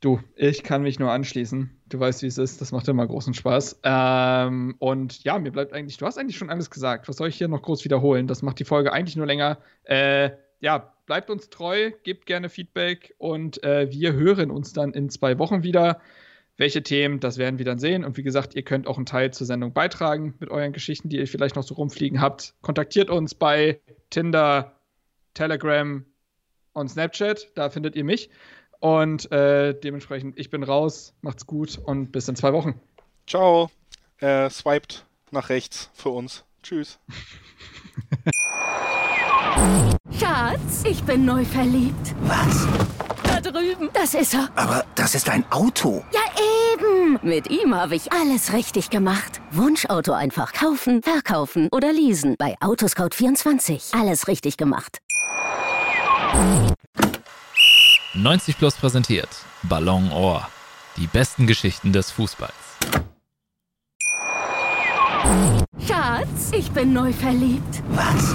C: Du, ich kann mich nur anschließen. Du weißt, wie es ist. Das macht immer großen Spaß. Ähm, und ja, mir bleibt eigentlich, du hast eigentlich schon alles gesagt. Was soll ich hier noch groß wiederholen? Das macht die Folge eigentlich nur länger. Äh, ja, bleibt uns treu, gebt gerne Feedback und äh, wir hören uns dann in zwei Wochen wieder. Welche Themen, das werden wir dann sehen. Und wie gesagt, ihr könnt auch einen Teil zur Sendung beitragen mit euren Geschichten, die ihr vielleicht noch so rumfliegen habt. Kontaktiert uns bei Tinder, Telegram und Snapchat. Da findet ihr mich. Und äh, dementsprechend, ich bin raus. Macht's gut und bis in zwei Wochen.
B: Ciao. Äh, swiped nach rechts für uns. Tschüss.
E: Schatz, ich bin neu verliebt.
F: Was?
E: Da drüben. Das ist er.
F: Aber das ist ein Auto.
E: Ja, eben. Mit ihm habe ich alles richtig gemacht. Wunschauto einfach kaufen, verkaufen oder leasen. Bei Autoscout24. Alles richtig gemacht.
A: 90 Plus präsentiert Ballon Ohr. Die besten Geschichten des Fußballs.
E: Schatz, ich bin neu verliebt.
F: Was?